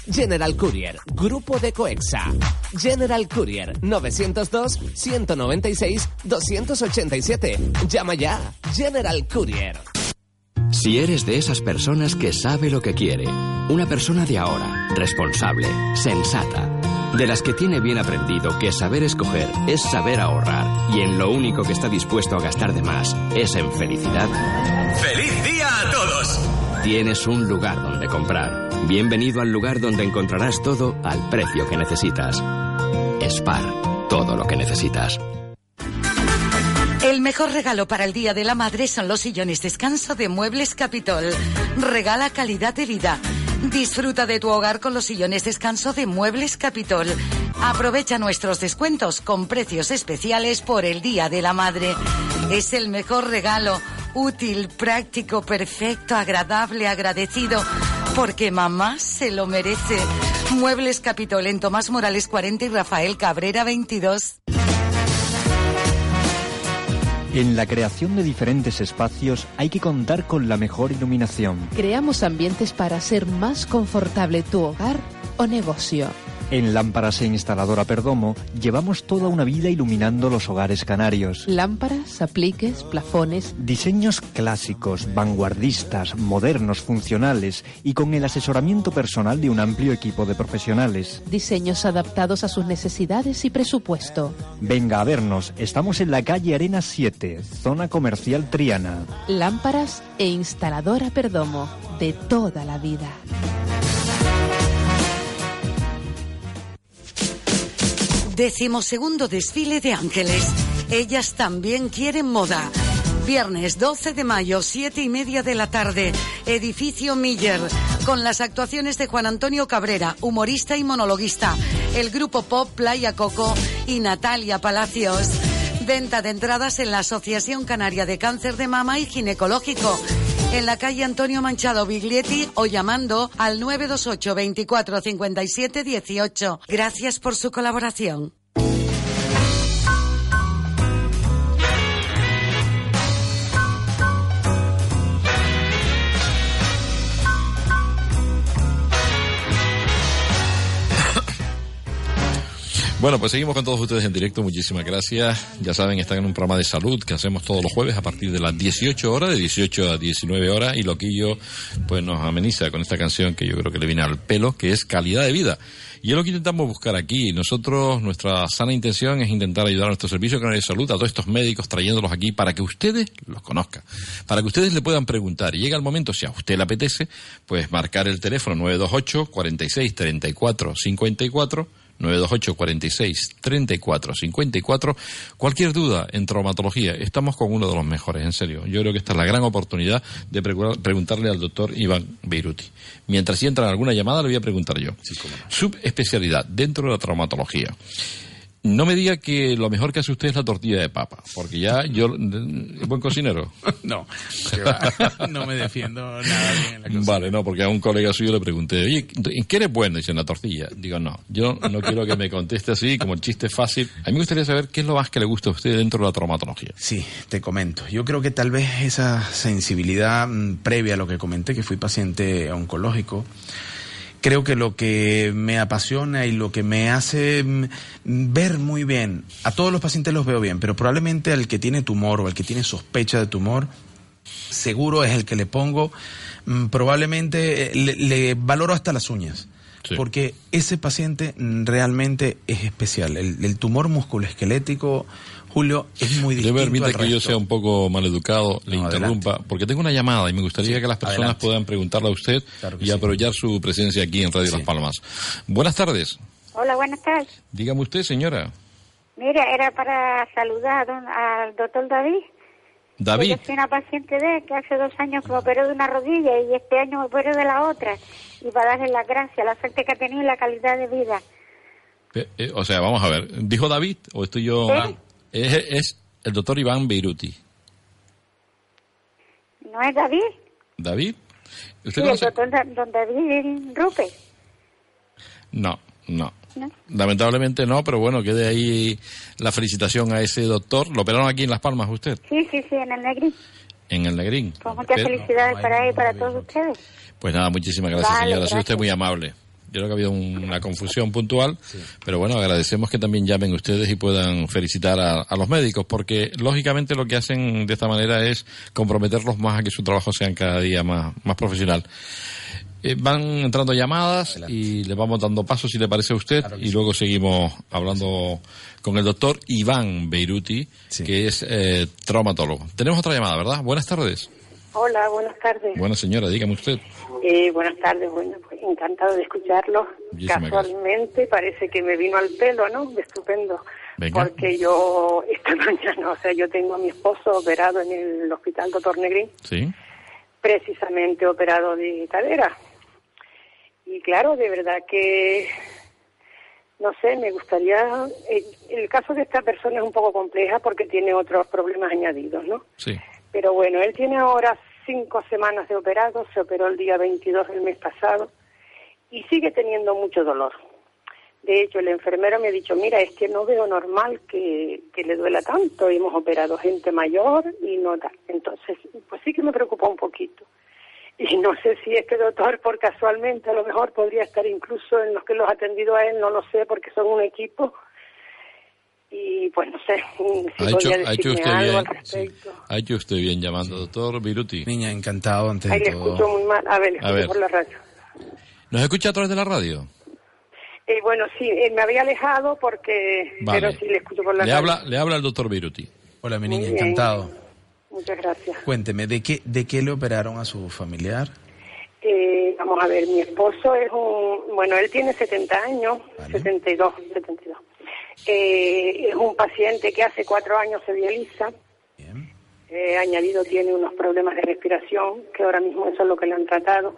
General Courier, Grupo de Coexa. General Courier, 902-196-287. Llama ya. General Courier. Si eres de esas personas que sabe lo que quiere, una persona de ahora, responsable, sensata, de las que tiene bien aprendido que saber escoger es saber ahorrar y en lo único que está dispuesto a gastar de más es en felicidad, ¡Feliz día! Tienes un lugar donde comprar. Bienvenido al lugar donde encontrarás todo al precio que necesitas. Spar, todo lo que necesitas. El mejor regalo para el Día de la Madre son los sillones descanso de Muebles Capitol. Regala calidad de vida. Disfruta de tu hogar con los sillones descanso de Muebles Capitol. Aprovecha nuestros descuentos con precios especiales por el Día de la Madre. Es el mejor regalo. Útil, práctico, perfecto, agradable, agradecido. Porque mamá se lo merece. Muebles Capitol en Tomás Morales 40 y Rafael Cabrera 22. En la creación de diferentes espacios hay que contar con la mejor iluminación. Creamos ambientes para hacer más confortable tu hogar o negocio. En Lámparas e Instaladora Perdomo llevamos toda una vida iluminando los hogares canarios. Lámparas, apliques, plafones. Diseños clásicos, vanguardistas, modernos, funcionales y con el asesoramiento personal de un amplio equipo de profesionales. Diseños adaptados a sus necesidades y presupuesto. Venga a vernos, estamos en la calle Arena 7, zona comercial Triana. Lámparas e Instaladora Perdomo, de toda la vida. Decimosegundo desfile de ángeles. Ellas también quieren moda. Viernes 12 de mayo, siete y media de la tarde, edificio Miller, con las actuaciones de Juan Antonio Cabrera, humorista y monologuista, el grupo pop Playa Coco y Natalia Palacios. Venta de entradas en la Asociación Canaria de Cáncer de Mama y Ginecológico, en la calle Antonio Manchado Biglietti o llamando al 928 24 57 18. Gracias por su colaboración. Bueno, pues seguimos con todos ustedes en directo. Muchísimas gracias. Ya saben, están en un programa de salud que hacemos todos los jueves a partir de las 18 horas, de 18 a 19 horas. Y Loquillo, pues nos ameniza con esta canción que yo creo que le viene al pelo, que es calidad de vida. Y es lo que intentamos buscar aquí. Nosotros, nuestra sana intención es intentar ayudar a nuestro servicio de salud, a todos estos médicos, trayéndolos aquí para que ustedes los conozcan, para que ustedes le puedan preguntar. Y llega el momento, si a usted le apetece, pues marcar el teléfono 928 46 34 54 928 46 34 54. Cualquier duda en traumatología, estamos con uno de los mejores, en serio. Yo creo que esta es la gran oportunidad de preguntarle al doctor Iván Beiruti. Mientras si entra alguna llamada, le voy a preguntar yo. Subespecialidad dentro de la traumatología. No me diga que lo mejor que hace usted es la tortilla de papa, porque ya yo... ¿Es buen cocinero? No, no me defiendo nada bien en la cocina. Vale, no, porque a un colega suyo le pregunté, oye, ¿en qué eres bueno? Dice, en la tortilla. Digo, no, yo no quiero que me conteste así, como el chiste es fácil. A mí me gustaría saber qué es lo más que le gusta a usted dentro de la traumatología. Sí, te comento. Yo creo que tal vez esa sensibilidad mm, previa a lo que comenté, que fui paciente oncológico, creo que lo que me apasiona y lo que me hace mm, ver muy bien, a todos los pacientes los veo bien, pero probablemente al que tiene tumor o al que tiene sospecha de tumor, seguro es el que le pongo, mm, probablemente eh, le, le valoro hasta las uñas. Porque ese paciente mm, realmente es especial. El, el tumor musculoesquelético, Julio, es muy distinto. Le permite al que yo resto. sea un poco maleducado, le No, interrumpa, porque tengo una llamada y me gustaría que las personas adelante. puedan preguntarle a usted Claro y sí. aprovechar su presencia aquí en Radio Las Palmas. Buenas tardes. Hola, buenas tardes. Dígame usted, señora. Mira, era para saludar a don- al doctor David. David. Yo soy una paciente de él que hace dos años que me operó de una rodilla y este año me operó de la otra. Y para darle las gracias, la suerte que ha tenido y la calidad de vida. Eh, eh, o sea, vamos a ver. ¿Dijo David o estoy yo? Sí. Es, es el doctor Iván Beiruti. ¿No es David? ¿David? Sí, ¿Usted el doctor don David Rupe. No, no. ¿no? Lamentablemente no, pero bueno, quede ahí la felicitación a ese doctor. Lo operaron aquí en Las Palmas usted, Sí, sí, sí, en el Negrín. en el Negrín. Pues muchas felicidades para él y para todos ustedes. Pues nada, muchísimas gracias, Vale, señora. Ha sido usted gracias. muy amable. Yo creo que ha habido un- una confusión puntual, pero bueno, agradecemos que también llamen ustedes y puedan felicitar a, a los médicos, porque lógicamente lo que hacen de esta manera es comprometerlos más a que su trabajo sea cada día más, más profesional. Eh, van entrando llamadas y le vamos dando pasos, si le parece a usted, y luego seguimos hablando con el doctor Iván Beiruti, que es eh, traumatólogo. Tenemos otra llamada, ¿verdad? Buenas tardes. Hola, buenas tardes. Buena señora, dígame usted. Eh, buenas tardes, bueno, pues encantado de escucharlo. Muchísimas Casualmente parece que me vino al pelo, ¿no? Estupendo. Venga. Porque yo esta mañana, o sea, yo tengo a mi esposo operado en el hospital Doctor Negrín, Sí. precisamente operado de cadera. Y claro, de verdad que, no sé, me gustaría... eh, el caso de esta persona es un poco compleja porque tiene otros problemas añadidos, ¿no? Sí. Pero bueno, él tiene ahora cinco semanas de operado, se operó el día 22 del mes pasado y sigue teniendo mucho dolor. De hecho, el enfermero me ha dicho, mira, es que no veo normal que, que le duela tanto. Hemos operado gente mayor y no da. Entonces, pues sí que me preocupa un poquito. Y no sé si este doctor, por casualmente, a lo mejor podría estar incluso en los que los ha atendido a él, no lo sé, porque son un equipo. Y pues no sé si Ha hecho, podría ha hecho usted algo bien. al respecto. Ha hecho usted bien llamando, doctor Viruti. Niña, encantado antes Ahí de le todo. escucho muy mal. A ver, le A ver. por la radio. ¿Nos escucha a través de la radio? Eh, bueno, sí, eh, me había alejado porque... Vale. Pero sí le escucho por la Le radio. habla, le habla el doctor Viruti. Hola, mi niña, encantado. Muchas gracias. Cuénteme, ¿de qué, ¿de qué le operaron a su familiar? Eh, vamos a ver, mi esposo es un... Bueno, él tiene 70 años, 72, 72. Eh, es un paciente que hace cuatro años se dializa. Eh, añadido tiene unos problemas de respiración, que ahora mismo eso es lo que le han tratado.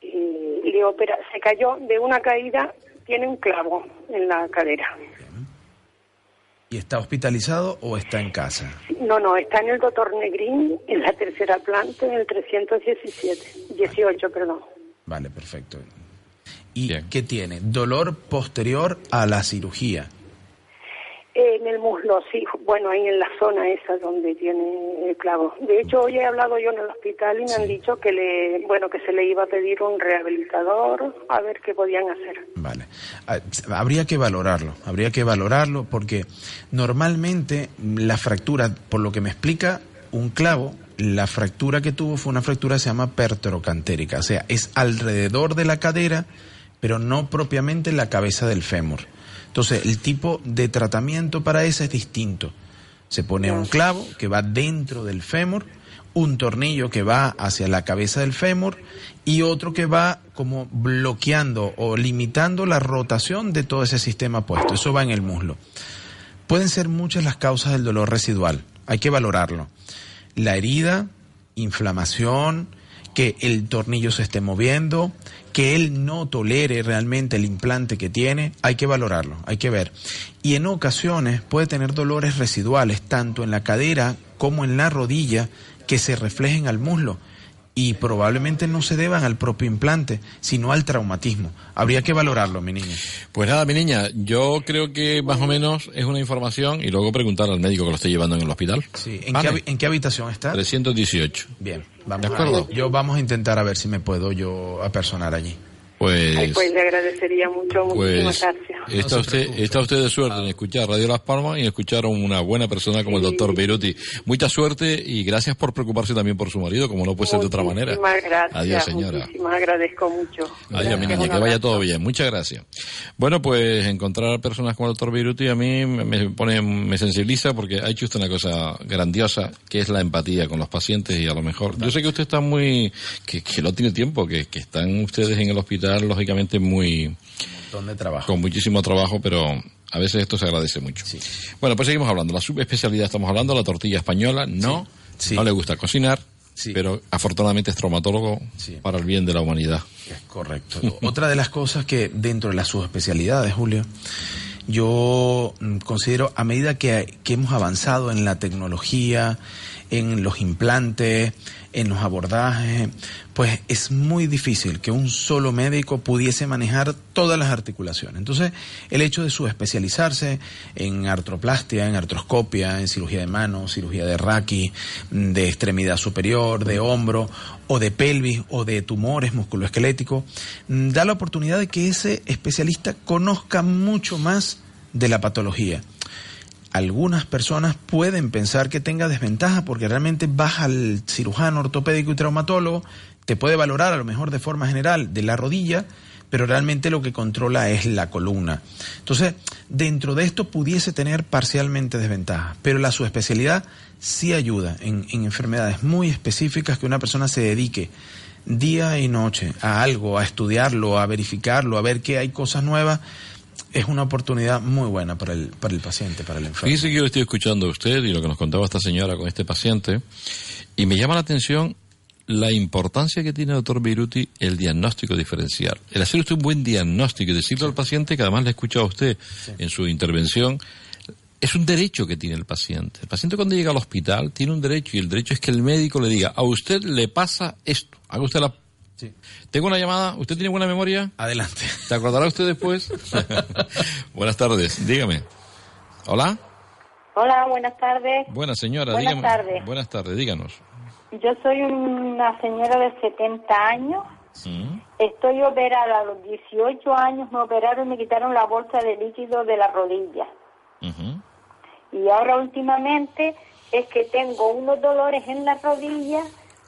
Y le opera, se cayó de una caída, tiene un clavo en la cadera. ¿Y está hospitalizado o está en casa? No, no, está en el doctor Negrín, en la tercera planta, en el 317, 18, perdón. Vale, perfecto. ¿Y qué tiene? Dolor posterior a la cirugía. En el muslo, sí, bueno, ahí en la zona esa donde tiene el clavo. De hecho, hoy he hablado yo en el hospital y me han dicho que le, bueno, que se le iba a pedir un rehabilitador, a ver qué podían hacer. Ah, Habría que valorarlo, habría que valorarlo porque normalmente la fractura, por lo que me explica un clavo, la fractura que tuvo fue una fractura que se llama pertorocantérica, o sea, es alrededor de la cadera, pero no propiamente en la cabeza del fémur. Entonces, el tipo de tratamiento para esa es distinto. Se pone un clavo que va dentro del fémur, un tornillo que va hacia la cabeza del fémur y otro que va como bloqueando o limitando la rotación de todo ese sistema puesto. Eso va en el muslo. Pueden ser muchas las causas del dolor residual. Hay que valorarlo. La herida, inflamación, que el tornillo se esté moviendo, que él no tolere realmente el implante que tiene, hay que valorarlo, hay que ver. Y en ocasiones puede tener dolores residuales, tanto en la cadera como en la rodilla, que se reflejen al muslo y probablemente no se deban al propio implante, sino al traumatismo. Habría que valorarlo, mi niña. Pues nada, mi niña, yo creo que más o menos es una información y luego preguntar al médico que lo esté llevando en el hospital. Sí. ¿En, qué, habi- en qué habitación está? 318. Bien, vamos. ¿De acuerdo? Yo vamos a intentar a ver si me puedo yo apersonar allí. Pues, Ay, pues le agradecería mucho, muchísimas pues gracias. está usted, está usted de suerte en escuchar Radio Las Palmas y escuchar a una buena persona como el doctor Beiruti. Mucha suerte y gracias por preocuparse también por su marido, como no puede ser de otra manera. Gracias. Adiós, señora. Muchísimas agradezco mucho. Adiós, mi Gracias, niña, un que vaya todo bien. Muchas gracias. Bueno, pues encontrar personas como el doctor Beiruti a mí me- me pone, me sensibiliza porque ha hecho usted una cosa grandiosa, que es la empatía con los pacientes y a lo mejor, yo sé que usted está muy, que, que no tiene tiempo, que, que están ustedes en el hospital, lógicamente muy, Donde trabajo. con muchísimo trabajo, pero a veces esto se agradece mucho. Bueno, pues seguimos hablando. La subespecialidad estamos hablando, la tortilla española, no, no le gusta cocinar, pero afortunadamente es traumatólogo para el bien de la humanidad. Es correcto. Otra de las cosas que dentro de las subespecialidades, Julio, yo mm, considero a medida que, que hemos avanzado en la tecnología, en los implantes, en los abordajes, pues es muy difícil que un solo médico pudiese manejar todas las articulaciones. Entonces, el hecho de subespecializarse en artroplastia, en artroscopia, en cirugía de mano, cirugía de raqui, de extremidad superior, de hombro, o de pelvis, o de tumores musculoesqueléticos, mm, da la oportunidad de que ese especialista conozca mucho más de la patología algunas personas pueden pensar que tenga desventaja porque realmente vas al cirujano ortopédico y traumatólogo, te puede valorar a lo mejor de forma general de la rodilla, pero realmente lo que controla es la columna. Entonces, dentro de esto pudiese tener parcialmente desventaja, pero la subespecialidad sí ayuda en, en enfermedades muy específicas que una persona se dedique día y noche a algo, a estudiarlo, a verificarlo, a ver que hay cosas nuevas es una oportunidad muy buena para el, para el paciente, para el enfermo. Fíjese que yo estoy escuchando a usted y lo que nos contaba esta señora con este paciente, y me llama la atención la importancia que tiene, doctor Beiruti, el diagnóstico diferencial. El hacer usted un buen diagnóstico y decirle al paciente, que además le he escuchado a usted en su intervención, es un derecho que tiene el paciente. El paciente cuando llega al hospital tiene un derecho y el derecho es que el médico le diga, a usted le pasa esto, haga usted la... Tengo una llamada, ¿usted tiene buena memoria? Adelante. ¿Te acordará usted después? Buenas tardes, dígame. ¿Hola? Hola, buenas tardes. Buena señora, Buenas dígame. tardes. Buenas tardes, díganos. Yo soy una señora de 70 años. Mm. Estoy operada a los 18 años, me operaron y me quitaron la bolsa de líquido de la rodilla. Y ahora últimamente es que tengo unos dolores en la rodilla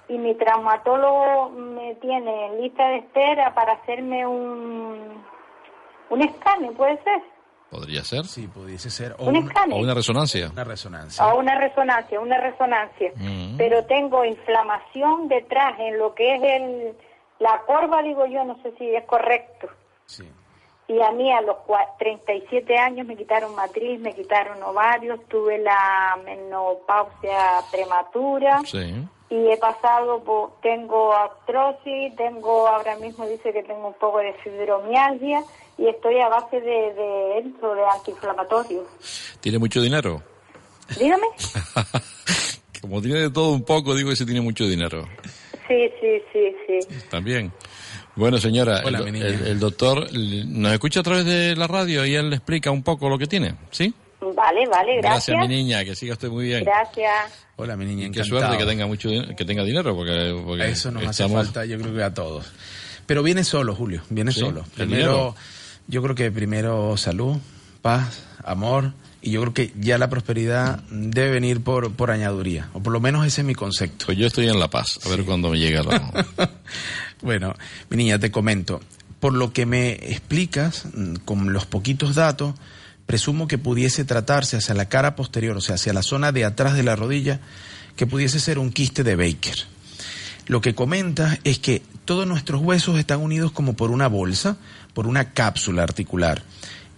y mi traumatólogo me tiene en lista de espera para hacerme un, un escáner, ¿puede ser? ¿Podría ser? Sí, pudiese ser. ¿Un escáner? O una resonancia. Una resonancia. A una resonancia, una resonancia. Mm. Pero tengo inflamación detrás en lo que es el, la corva, digo yo, no sé si es correcto. Y a mí a los cua- 37 años me quitaron matriz, me quitaron ovarios, tuve la menopausia prematura Sí. Y he pasado por, tengo artrosis, tengo ahora mismo dice que tengo un poco de fibromialgia y estoy a base de, de eso, de antiinflamatorio. ¿Tiene mucho dinero? Dígame. Como tiene de todo un poco, digo que se tiene mucho dinero. Sí, sí, sí, sí. También. Bueno, señora, Hola, el, el- el doctor nos escucha a través de la radio y él le explica un poco lo que tiene, ¿sí? Vale, vale, gracias. mi niña, que siga usted muy bien. Gracias. Hola, mi niña, qué encantado. suerte que tenga mucho que tenga dinero, porque, porque Eso nos hace estamos- falta, yo creo que a todos. Pero viene solo, Julio, viene Sí, solo. Primero, dinero. yo creo que primero salud, paz, amor, y yo creo que ya la prosperidad debe venir por, por añaduría, o por lo menos ese es mi concepto. Pues yo estoy en La Paz, a ver cuándo me llega la... Bueno, mi niña, te comento. Por lo que me explicas, mm, con los poquitos datos, presumo que pudiese tratarse hacia la cara posterior, o sea, hacia la zona de atrás de la rodilla, que pudiese ser un quiste de Baker. Lo que comentas es que todos nuestros huesos están unidos como por una bolsa, por una cápsula articular.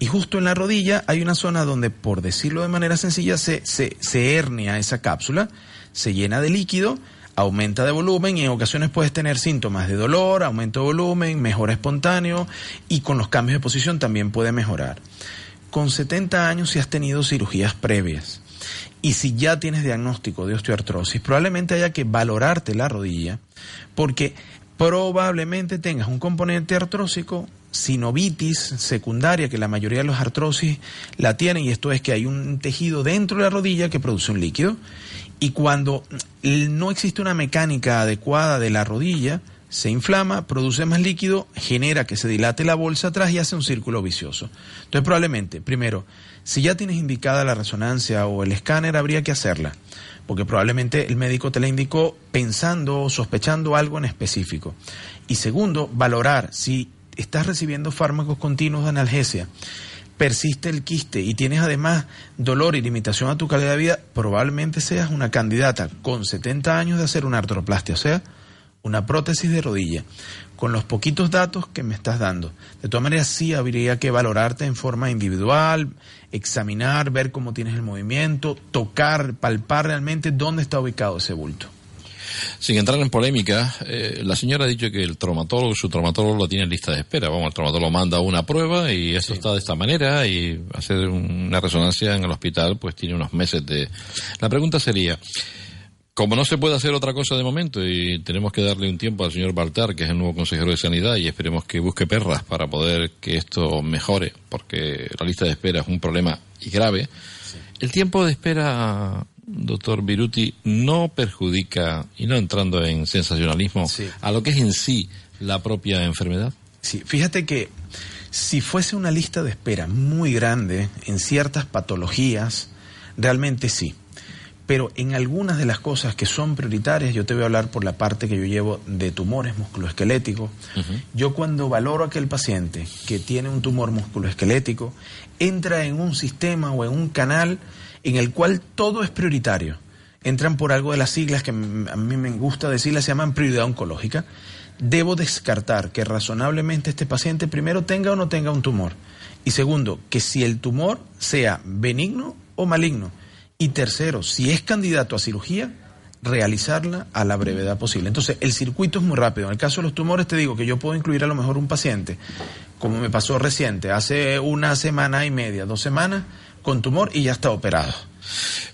Y justo en la rodilla hay una zona donde, por decirlo de manera sencilla, se, se, se hernia esa cápsula, se llena de líquido, aumenta de volumen y en ocasiones puedes tener síntomas de dolor, aumento de volumen, mejora espontáneo y con los cambios de posición también puede mejorar. Con 70 años si has tenido cirugías previas. Y si ya tienes diagnóstico de osteoartrosis, probablemente haya que valorarte la rodilla porque probablemente tengas un componente artrósico sinovitis secundaria, que la mayoría de los artrosis la tienen, y esto es que hay un tejido dentro de la rodilla que produce un líquido, y cuando no existe una mecánica adecuada de la rodilla, se inflama, produce más líquido, genera que se dilate la bolsa atrás y hace un círculo vicioso. Entonces, probablemente, primero, si ya tienes indicada la resonancia o el escáner, habría que hacerla, porque probablemente el médico te la indicó pensando o sospechando algo en específico. Y segundo, valorar si estás recibiendo fármacos continuos de analgesia, persiste el quiste y tienes además dolor y limitación a tu calidad de vida, probablemente seas una candidata con 70 años de hacer una artroplastia, o sea, una prótesis de rodilla, con los poquitos datos que me estás dando. De todas maneras, sí habría que valorarte en forma individual, examinar, ver cómo tienes el movimiento, tocar, palpar realmente dónde está ubicado ese bulto. Sin entrar en polémica, eh, la señora ha dicho que el traumatólogo, su traumatólogo lo tiene en lista de espera. Vamos, el traumatólogo manda una prueba y esto está de esta manera y hacer una resonancia en el hospital pues tiene unos meses de... La pregunta sería, como no se puede hacer otra cosa de momento y tenemos que darle un tiempo al señor Baltar, que es el nuevo consejero de Sanidad, y esperemos que busque perras para poder que esto mejore, porque la lista de espera es un problema y grave, el tiempo de espera doctor Viruti, no perjudica, y no entrando en sensacionalismo, a lo que es en sí la propia enfermedad? Sí, fíjate que si fuese una lista de espera muy grande en ciertas patologías, realmente sí. Pero en algunas de las cosas que son prioritarias, yo te voy a hablar por la parte que yo llevo de tumores musculoesqueléticos. Yo cuando valoro a aquel paciente que tiene un tumor musculoesquelético, entra en un sistema o en un canal en el cual todo es prioritario. Entran por algo de las siglas que a mí me gusta decirlas, se llaman prioridad oncológica. Debo descartar que razonablemente este paciente primero tenga o no tenga un tumor. Y segundo, que si el tumor sea benigno o maligno. Y tercero, si es candidato a cirugía, realizarla a la brevedad posible. Entonces, el circuito es muy rápido. En el caso de los tumores, te digo que yo puedo incluir a lo mejor un paciente, como me pasó reciente, hace una semana y media, dos semanas, con tumor y ya está operado.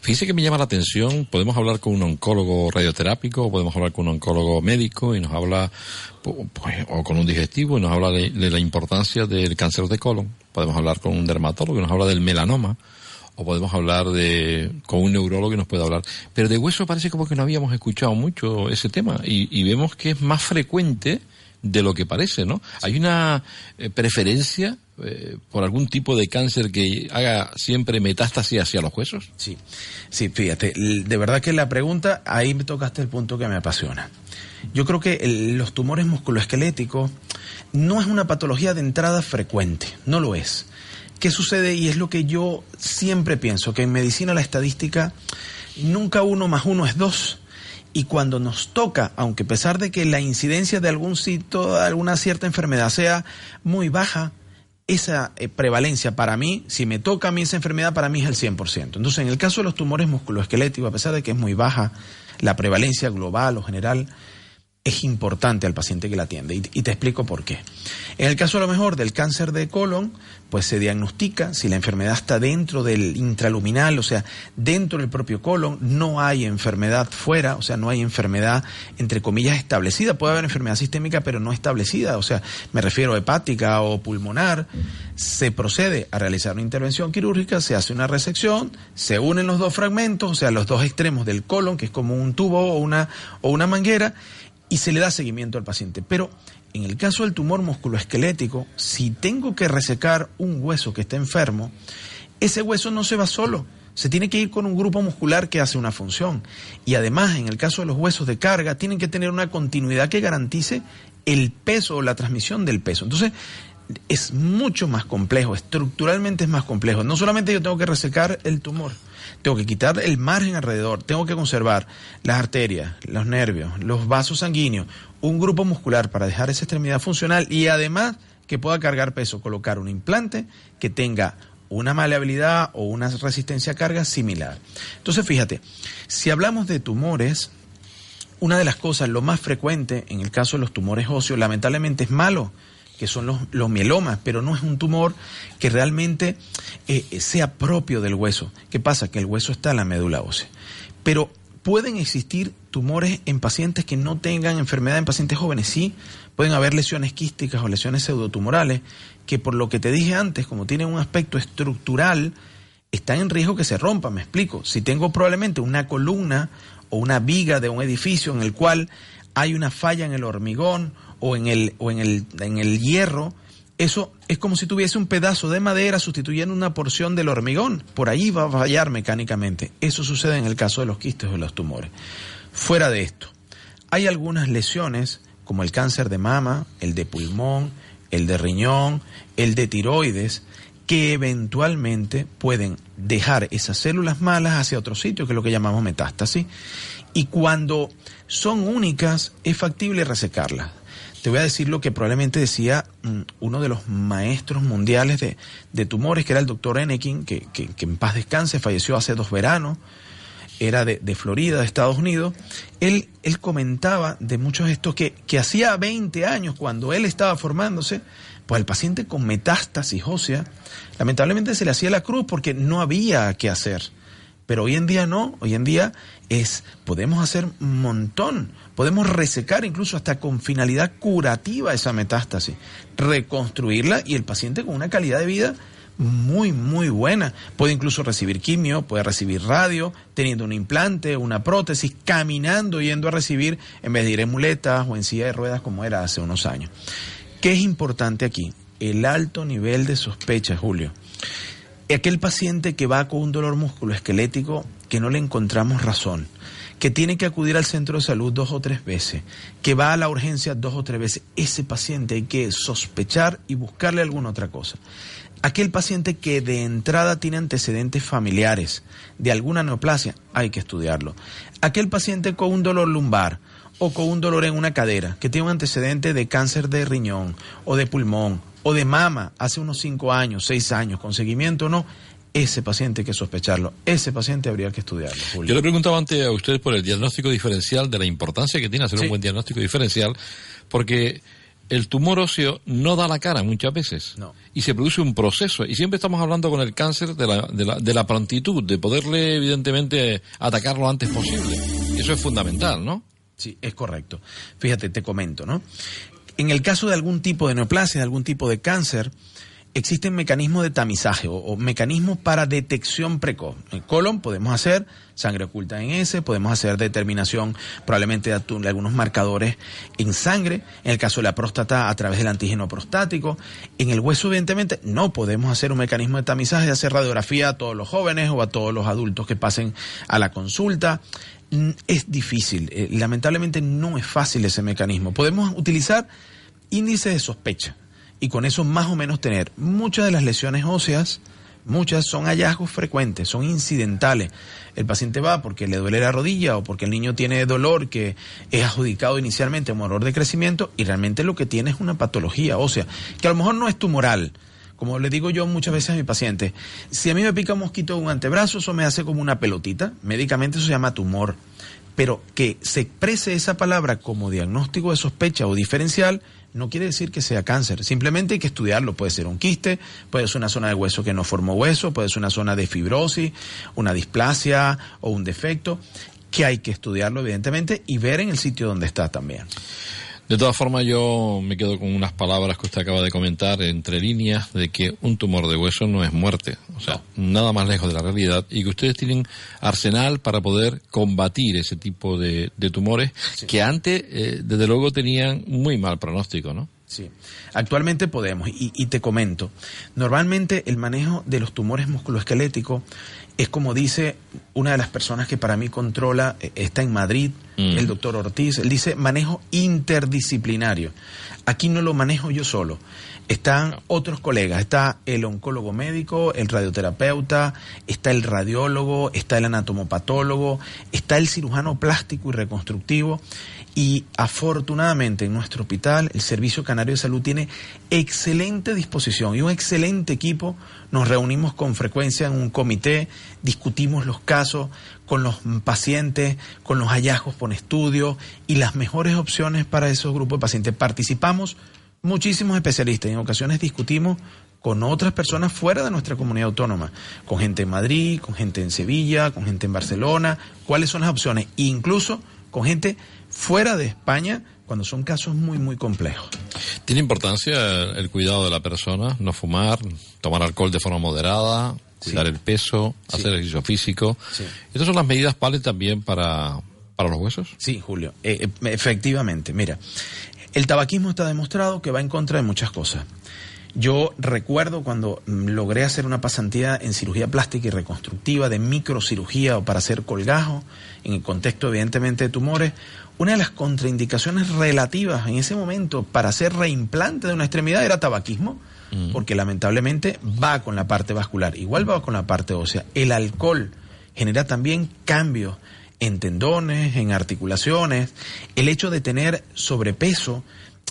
Fíjese que me llama la atención, podemos hablar con un oncólogo radioterápico, podemos hablar con un oncólogo médico y nos habla, pues, o con un digestivo y nos habla de, la importancia del cáncer de colon. Podemos hablar con un dermatólogo y nos habla del melanoma. O podemos hablar de, con un neurólogo y nos puede hablar. Pero de hueso parece como que no habíamos escuchado mucho ese tema y, y vemos que es más frecuente de lo que parece, ¿no? Hay una eh, preferencia eh, por algún tipo de cáncer que haga siempre metástasis hacia los huesos. Sí, sí, fíjate, de verdad que la pregunta, ahí me tocaste el punto que me apasiona. Yo creo que los tumores musculoesqueléticos no es una patología de entrada frecuente, no lo es. ¿Qué sucede? Y es lo que yo siempre pienso, que en medicina la estadística nunca uno más uno es dos y cuando nos toca, aunque a pesar de que la incidencia de algún sitio, alguna cierta enfermedad sea muy baja, esa eh, prevalencia para mí, si me toca a mí esa enfermedad, para mí es el 100%. Entonces, en el caso de los tumores musculoesqueléticos, a pesar de que es muy baja la prevalencia global o general, es importante al paciente que la atiende. Y, te explico por qué. En el caso a lo mejor del cáncer de colon, pues se diagnostica si la enfermedad está dentro del intraluminal, o sea, dentro del propio colon, no hay enfermedad fuera, o sea, no hay enfermedad entre comillas establecida. Puede haber enfermedad sistémica, pero no establecida, o sea, me refiero a hepática o pulmonar. Se procede a realizar una intervención quirúrgica, se hace una resección, se unen los dos fragmentos, o sea, los dos extremos del colon, que es como un tubo o una, o una manguera, y se le da seguimiento al paciente. Pero en el caso del tumor musculoesquelético, si tengo que resecar un hueso que está enfermo, ese hueso no se va solo. Se tiene que ir con un grupo muscular que hace una función. Y además, en el caso de los huesos de carga, tienen que tener una continuidad que garantice el peso o la transmisión del peso. Entonces, es mucho más complejo, estructuralmente es más complejo. No solamente yo tengo que resecar el tumor, tengo que quitar el margen alrededor, tengo que conservar las arterias, los nervios, los vasos sanguíneos, un grupo muscular para dejar esa extremidad funcional y además que pueda cargar peso, colocar un implante que tenga una maleabilidad o una resistencia a carga similar. Entonces, fíjate, si hablamos de tumores, una de las cosas, lo más frecuente en el caso de los tumores óseos, lamentablemente es malo, que son los, los mielomas, pero no es un tumor que realmente eh, sea propio del hueso. ¿Qué pasa? Que el hueso está en la médula ósea. Pero pueden existir tumores en pacientes que no tengan enfermedad en pacientes jóvenes, sí, pueden haber lesiones quísticas o lesiones pseudotumorales que por lo que te dije antes, como tienen un aspecto estructural, están en riesgo que se rompan, me explico. Si tengo probablemente una columna o una viga de un edificio en el cual hay una falla en el hormigón o en el, o en el, en el hierro, eso es como si tuviese un pedazo de madera sustituyendo una porción del hormigón. Por ahí va a fallar mecánicamente. Eso sucede en el caso de los quistes o de los tumores. Fuera de esto, hay algunas lesiones como el cáncer de mama, el de pulmón, el de riñón, el de tiroides, que eventualmente pueden dejar esas células malas hacia otro sitio, que es lo que llamamos metástasis. Y cuando son únicas, es factible resecarlas. Te voy a decir lo que probablemente decía mm, uno de los maestros mundiales de, tumores, que era el doctor Enekin, que, que, en paz descanse, falleció hace dos veranos, era de, Florida, de Estados Unidos. Él, él comentaba de muchos de estos que, que hacía 20 años, cuando él estaba formándose, pues el paciente con metástasis ósea, lamentablemente se le hacía la cruz porque no había qué hacer. Pero hoy en día no, hoy en día es, podemos hacer un montón, podemos resecar incluso hasta con finalidad curativa esa metástasis, reconstruirla y el paciente con una calidad de vida muy, muy buena. Puede incluso recibir quimio, puede recibir radio, teniendo un implante, una prótesis, caminando, yendo a recibir, en vez de ir en muletas o en silla de ruedas como era hace unos años. ¿Qué es importante aquí? El alto nivel de sospecha, Julio aquel paciente que va con un dolor musculoesquelético que no le encontramos razón, que tiene que acudir al centro de salud dos o tres veces, que va a la urgencia dos o tres veces, ese paciente hay que sospechar y buscarle alguna otra cosa. Aquel paciente que de entrada tiene antecedentes familiares de alguna neoplasia, hay que estudiarlo. Aquel paciente con un dolor lumbar o con un dolor en una cadera, que tiene un antecedente de cáncer de riñón o de pulmón o de mama hace unos cinco años, seis años, con seguimiento o no, ese paciente hay que sospecharlo, ese paciente habría que estudiarlo. Yo le preguntaba antes a usted por el diagnóstico diferencial, de la importancia que tiene hacer un buen diagnóstico diferencial, porque el tumor óseo no da la cara muchas veces y se produce un proceso y siempre estamos hablando con el cáncer de la, de la, de la prontitud, de poderle evidentemente atacar lo antes posible. Eso es fundamental, ¿no? Sí, es correcto. Fíjate, te comento, ¿no? En el caso de algún tipo de neoplasia, de algún tipo de cáncer, existen mecanismos de tamizaje o, mecanismos para detección precoz. En colon podemos hacer sangre oculta en ese, podemos hacer determinación probablemente de, algunos marcadores en sangre, en el caso de la próstata a través del antígeno prostático. En el hueso, evidentemente, no podemos hacer un mecanismo de tamizaje de hacer radiografía a todos los jóvenes o a todos los adultos que pasen a la consulta. Es difícil. Eh, lamentablemente no es fácil ese mecanismo. Podemos utilizar índices de sospecha y con eso más o menos tener muchas de las lesiones óseas, muchas son hallazgos frecuentes, son incidentales. El paciente va porque le duele la rodilla o porque el niño tiene dolor que es adjudicado inicialmente a un de crecimiento y realmente lo que tiene es una patología ósea, que a lo mejor no es tumoral, como le digo yo muchas veces a mi paciente, si a mí me pica un mosquito en un antebrazo, eso me hace como una pelotita. Médicamente eso se llama tumor. Pero que se exprese esa palabra como diagnóstico de sospecha o diferencial no quiere decir que sea cáncer. Simplemente hay que estudiarlo. Puede ser un quiste, puede ser una zona de hueso que no formó hueso, puede ser una zona de fibrosis, una displasia o un defecto, que hay que estudiarlo evidentemente y ver en el sitio donde está también. De todas formas, yo me quedo con unas palabras que usted acaba de comentar entre líneas de que un tumor de hueso no es muerte, o sea, nada más lejos de la realidad y que ustedes tienen arsenal para poder combatir ese tipo de, tumores que antes, eh, desde luego, tenían muy mal pronóstico, ¿no? Sí, actualmente podemos y, y te comento, normalmente el manejo de los tumores musculoesqueléticos es como dice una de las personas que para mí controla, eh, está en Madrid, mm. el doctor Ortiz, él dice manejo interdisciplinario. Aquí no lo manejo yo solo. Están otros colegas, está el oncólogo médico, el radioterapeuta, está el radiólogo, está el anatomopatólogo, está el cirujano plástico y reconstructivo y afortunadamente en nuestro hospital el servicio Canario de Salud tiene excelente disposición y un excelente equipo. Nos reunimos con frecuencia en un comité, discutimos los casos con los pacientes, con los hallazgos por estudio y las mejores opciones para esos grupos de pacientes. Participamos muchísimos especialistas y en ocasiones discutimos con otras personas fuera de nuestra comunidad autónoma, con gente en Madrid, con gente en Sevilla, con gente en Barcelona, cuáles son las opciones, incluso con gente fuera de España cuando son casos muy, muy complejos. ¿Tiene importancia el cuidado de la persona? No fumar, tomar alcohol de forma moderada, cuidar el peso, hacer ejercicio físico. ¿Estas son las medidas PALE también para, para los huesos? Sí, Julio, eh, eh, efectivamente. Mira, el tabaquismo está demostrado que va en contra de muchas cosas. Yo recuerdo cuando mm, logré hacer una pasantía en cirugía plástica y reconstructiva de microcirugía o para hacer colgajo, en el contexto evidentemente de tumores, una de las contraindicaciones relativas en ese momento para hacer reimplante de una extremidad era tabaquismo, mm. porque lamentablemente va con la parte vascular, igual va con la parte ósea. El alcohol genera también cambios en tendones, en articulaciones, el hecho de tener sobrepeso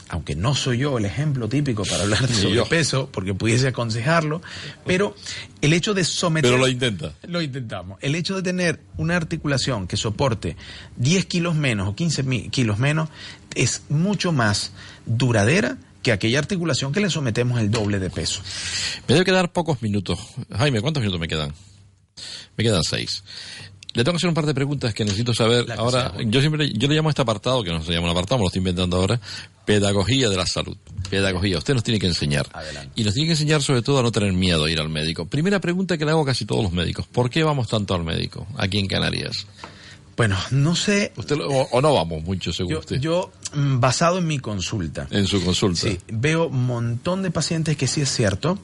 aunque no soy yo el ejemplo típico para hablar de sobrepeso, porque pudiese aconsejarlo, pero el hecho de someter... Pero lo intenta. Lo intentamos. El hecho de tener una articulación que soporte 10 kilos menos o 15 kilos menos es mucho más duradera que aquella articulación que le sometemos el doble de peso. Me debe quedar pocos minutos. Jaime, ¿cuántos minutos me quedan? Me quedan seis. Le tengo que hacer un par de preguntas que necesito saber. ahora, yo siempre, yo le llamo a este apartado, que no se llama un apartado, me lo estoy inventando ahora, pedagogía de la salud. Pedagogía, usted nos tiene que enseñar. Y nos tiene que enseñar sobre todo a no tener miedo a ir al médico. Primera pregunta que le hago a casi todos los médicos. ¿Por qué vamos tanto al médico aquí en Canarias? Bueno, no sé. Usted o, no vamos mucho, según yo, usted. Yo, mm, basado en mi consulta. En su consulta. Sí, veo un montón de pacientes que sí es cierto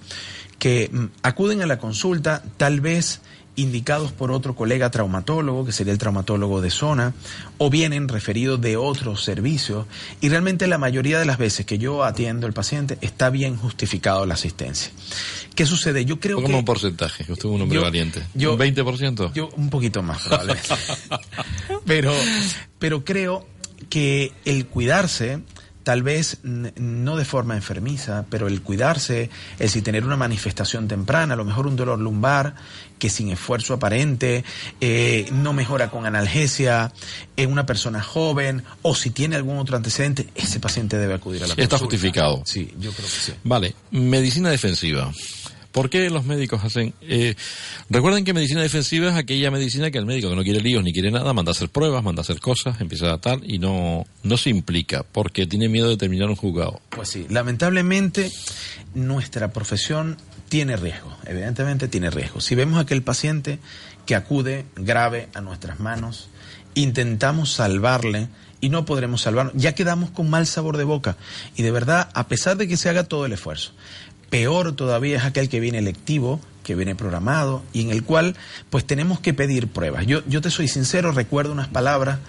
que mm, acuden a la consulta, tal vez indicados por otro colega traumatólogo, que sería el traumatólogo de zona, o vienen referidos de otros servicios, y realmente la mayoría de las veces que yo atiendo al paciente está bien justificado la asistencia. ¿Qué sucede? Yo creo que... un porcentaje, usted es un hombre valiente. Yo, ¿Un 20%? Yo un poquito más, probablemente. pero, pero creo que el cuidarse tal vez no de forma enfermiza, pero el cuidarse, el si tener una manifestación temprana, a lo mejor un dolor lumbar que sin esfuerzo aparente eh, no mejora con analgesia en una persona joven o si tiene algún otro antecedente, ese paciente debe acudir a la Está justificado. Sí, yo creo que sí. Vale, medicina defensiva. ¿Por qué los médicos hacen...? Eh, recuerden que medicina defensiva es aquella medicina que el médico que no quiere líos ni quiere nada, manda a hacer pruebas, manda a hacer cosas, empieza a tal y no, no se implica porque tiene miedo de terminar un juzgado. Pues sí, lamentablemente nuestra profesión tiene riesgo, evidentemente tiene riesgo. Si vemos a aquel paciente que acude grave a nuestras manos, intentamos salvarle y no podremos salvarlo, ya quedamos con mal sabor de boca. Y de verdad, a pesar de que se haga todo el esfuerzo, Peor todavía es aquel que viene electivo, que viene programado y en el cual pues tenemos que pedir pruebas. Yo, yo te soy sincero, recuerdo unas palabras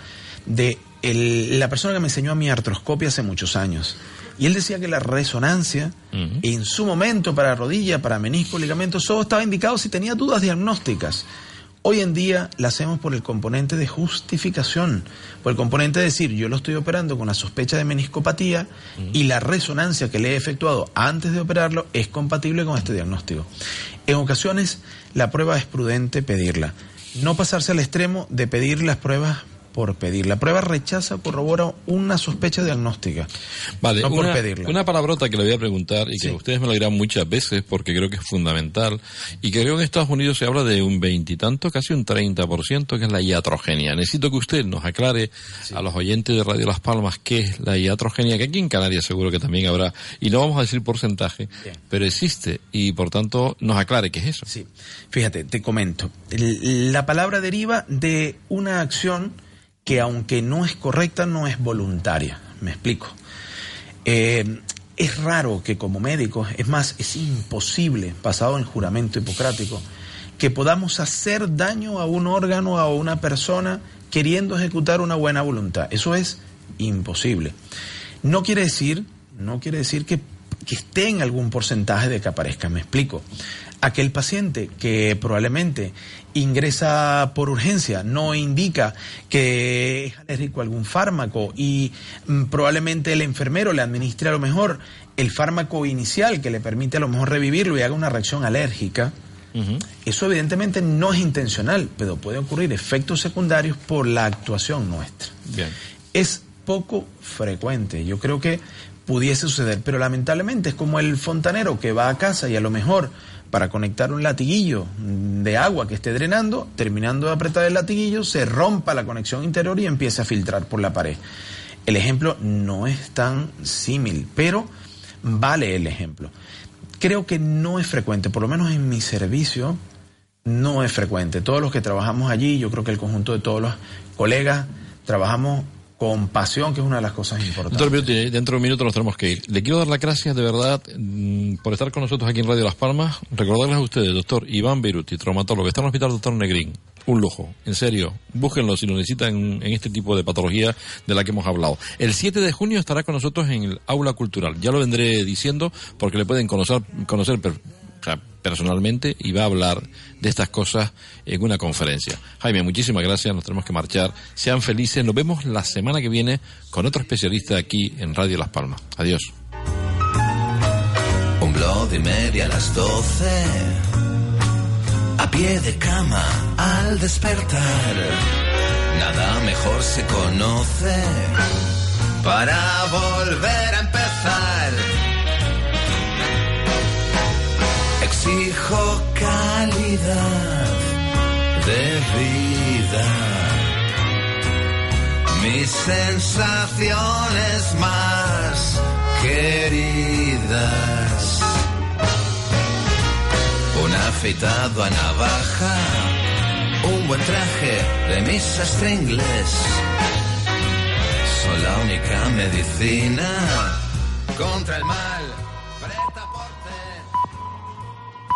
de la persona que me enseñó a mi artroscopia hace muchos años. Y él decía que la resonancia, en su momento para rodilla, para menisco, ligamento, solo estaba indicado si tenía dudas diagnósticas. Hoy en día la hacemos por el componente de justificación, por el componente de decir yo lo estoy operando con la sospecha de meniscopatía y la resonancia que le he efectuado antes de operarlo es compatible con este diagnóstico. En ocasiones la prueba es prudente pedirla, no pasarse al extremo de pedir las pruebas por pedir. La prueba rechaza corrobora una sospecha diagnóstica. Vale, no una, por pedirla. Una palabrota que le voy a preguntar y que ustedes me lo dirán muchas veces porque creo que es fundamental y que creo que en Estados Unidos se habla de un veintitanto, casi un 30%, que es la iatrogenia. Necesito que usted nos aclare a los oyentes de Radio Las Palmas qué es la iatrogenia, que aquí en Canarias seguro que también habrá, y no vamos a decir porcentaje, pero existe y por tanto nos aclare qué es eso. Sí, fíjate, te comento. La palabra deriva de una acción que aunque no es correcta, no es voluntaria. Me explico. Eh, es raro que como médicos, es más, es imposible, basado en juramento hipocrático, que podamos hacer daño a un órgano, a una persona, queriendo ejecutar una buena voluntad. Eso es imposible. No quiere decir, no quiere decir que que esté en algún porcentaje de que aparezca. Me explico. Aquel paciente que probablemente ingresa por urgencia no indica que es alérgico a algún fármaco y mm, probablemente el enfermero le administre a lo mejor el fármaco inicial que le permite a lo mejor revivirlo y haga una reacción alérgica. Eso evidentemente no es intencional, pero puede ocurrir efectos secundarios por la actuación nuestra. Bien. Es poco frecuente. Yo creo que pudiese suceder, pero lamentablemente es como el fontanero que va a casa y a lo mejor para conectar un latiguillo de agua que esté drenando, terminando de apretar el latiguillo, se rompa la conexión interior y empieza a filtrar por la pared. El ejemplo no es tan símil, pero vale el ejemplo. Creo que no es frecuente, por lo menos en mi servicio, no es frecuente. Todos los que trabajamos allí, yo creo que el conjunto de todos los colegas, trabajamos con pasión, que es una de las cosas importantes. Dentro de un minuto nos tenemos que ir. Le quiero dar las gracias de verdad mm, por estar con nosotros aquí en Radio Las Palmas. Recordarles a ustedes, doctor Iván Beruti, traumatólogo, está en el Hospital Doctor Negrín. Un lujo, en serio. Búsquenlo si lo necesitan en este tipo de patología de la que hemos hablado. El 7 de junio estará con nosotros en el Aula Cultural. Ya lo vendré diciendo porque le pueden conocer, conocer personalmente y va a hablar de estas cosas en una conferencia. Jaime, muchísimas gracias, nos tenemos que marchar. Sean felices, nos vemos la semana que viene con otro especialista aquí en Radio Las Palmas. Adiós. Un blog media a las doce, a pie de cama al despertar. Nada mejor se conoce para volver a empezar exijo calidad de vida. Mis sensaciones más queridas. Un afeitado a navaja, un buen traje de mis inglés. Son la única medicina contra el mal.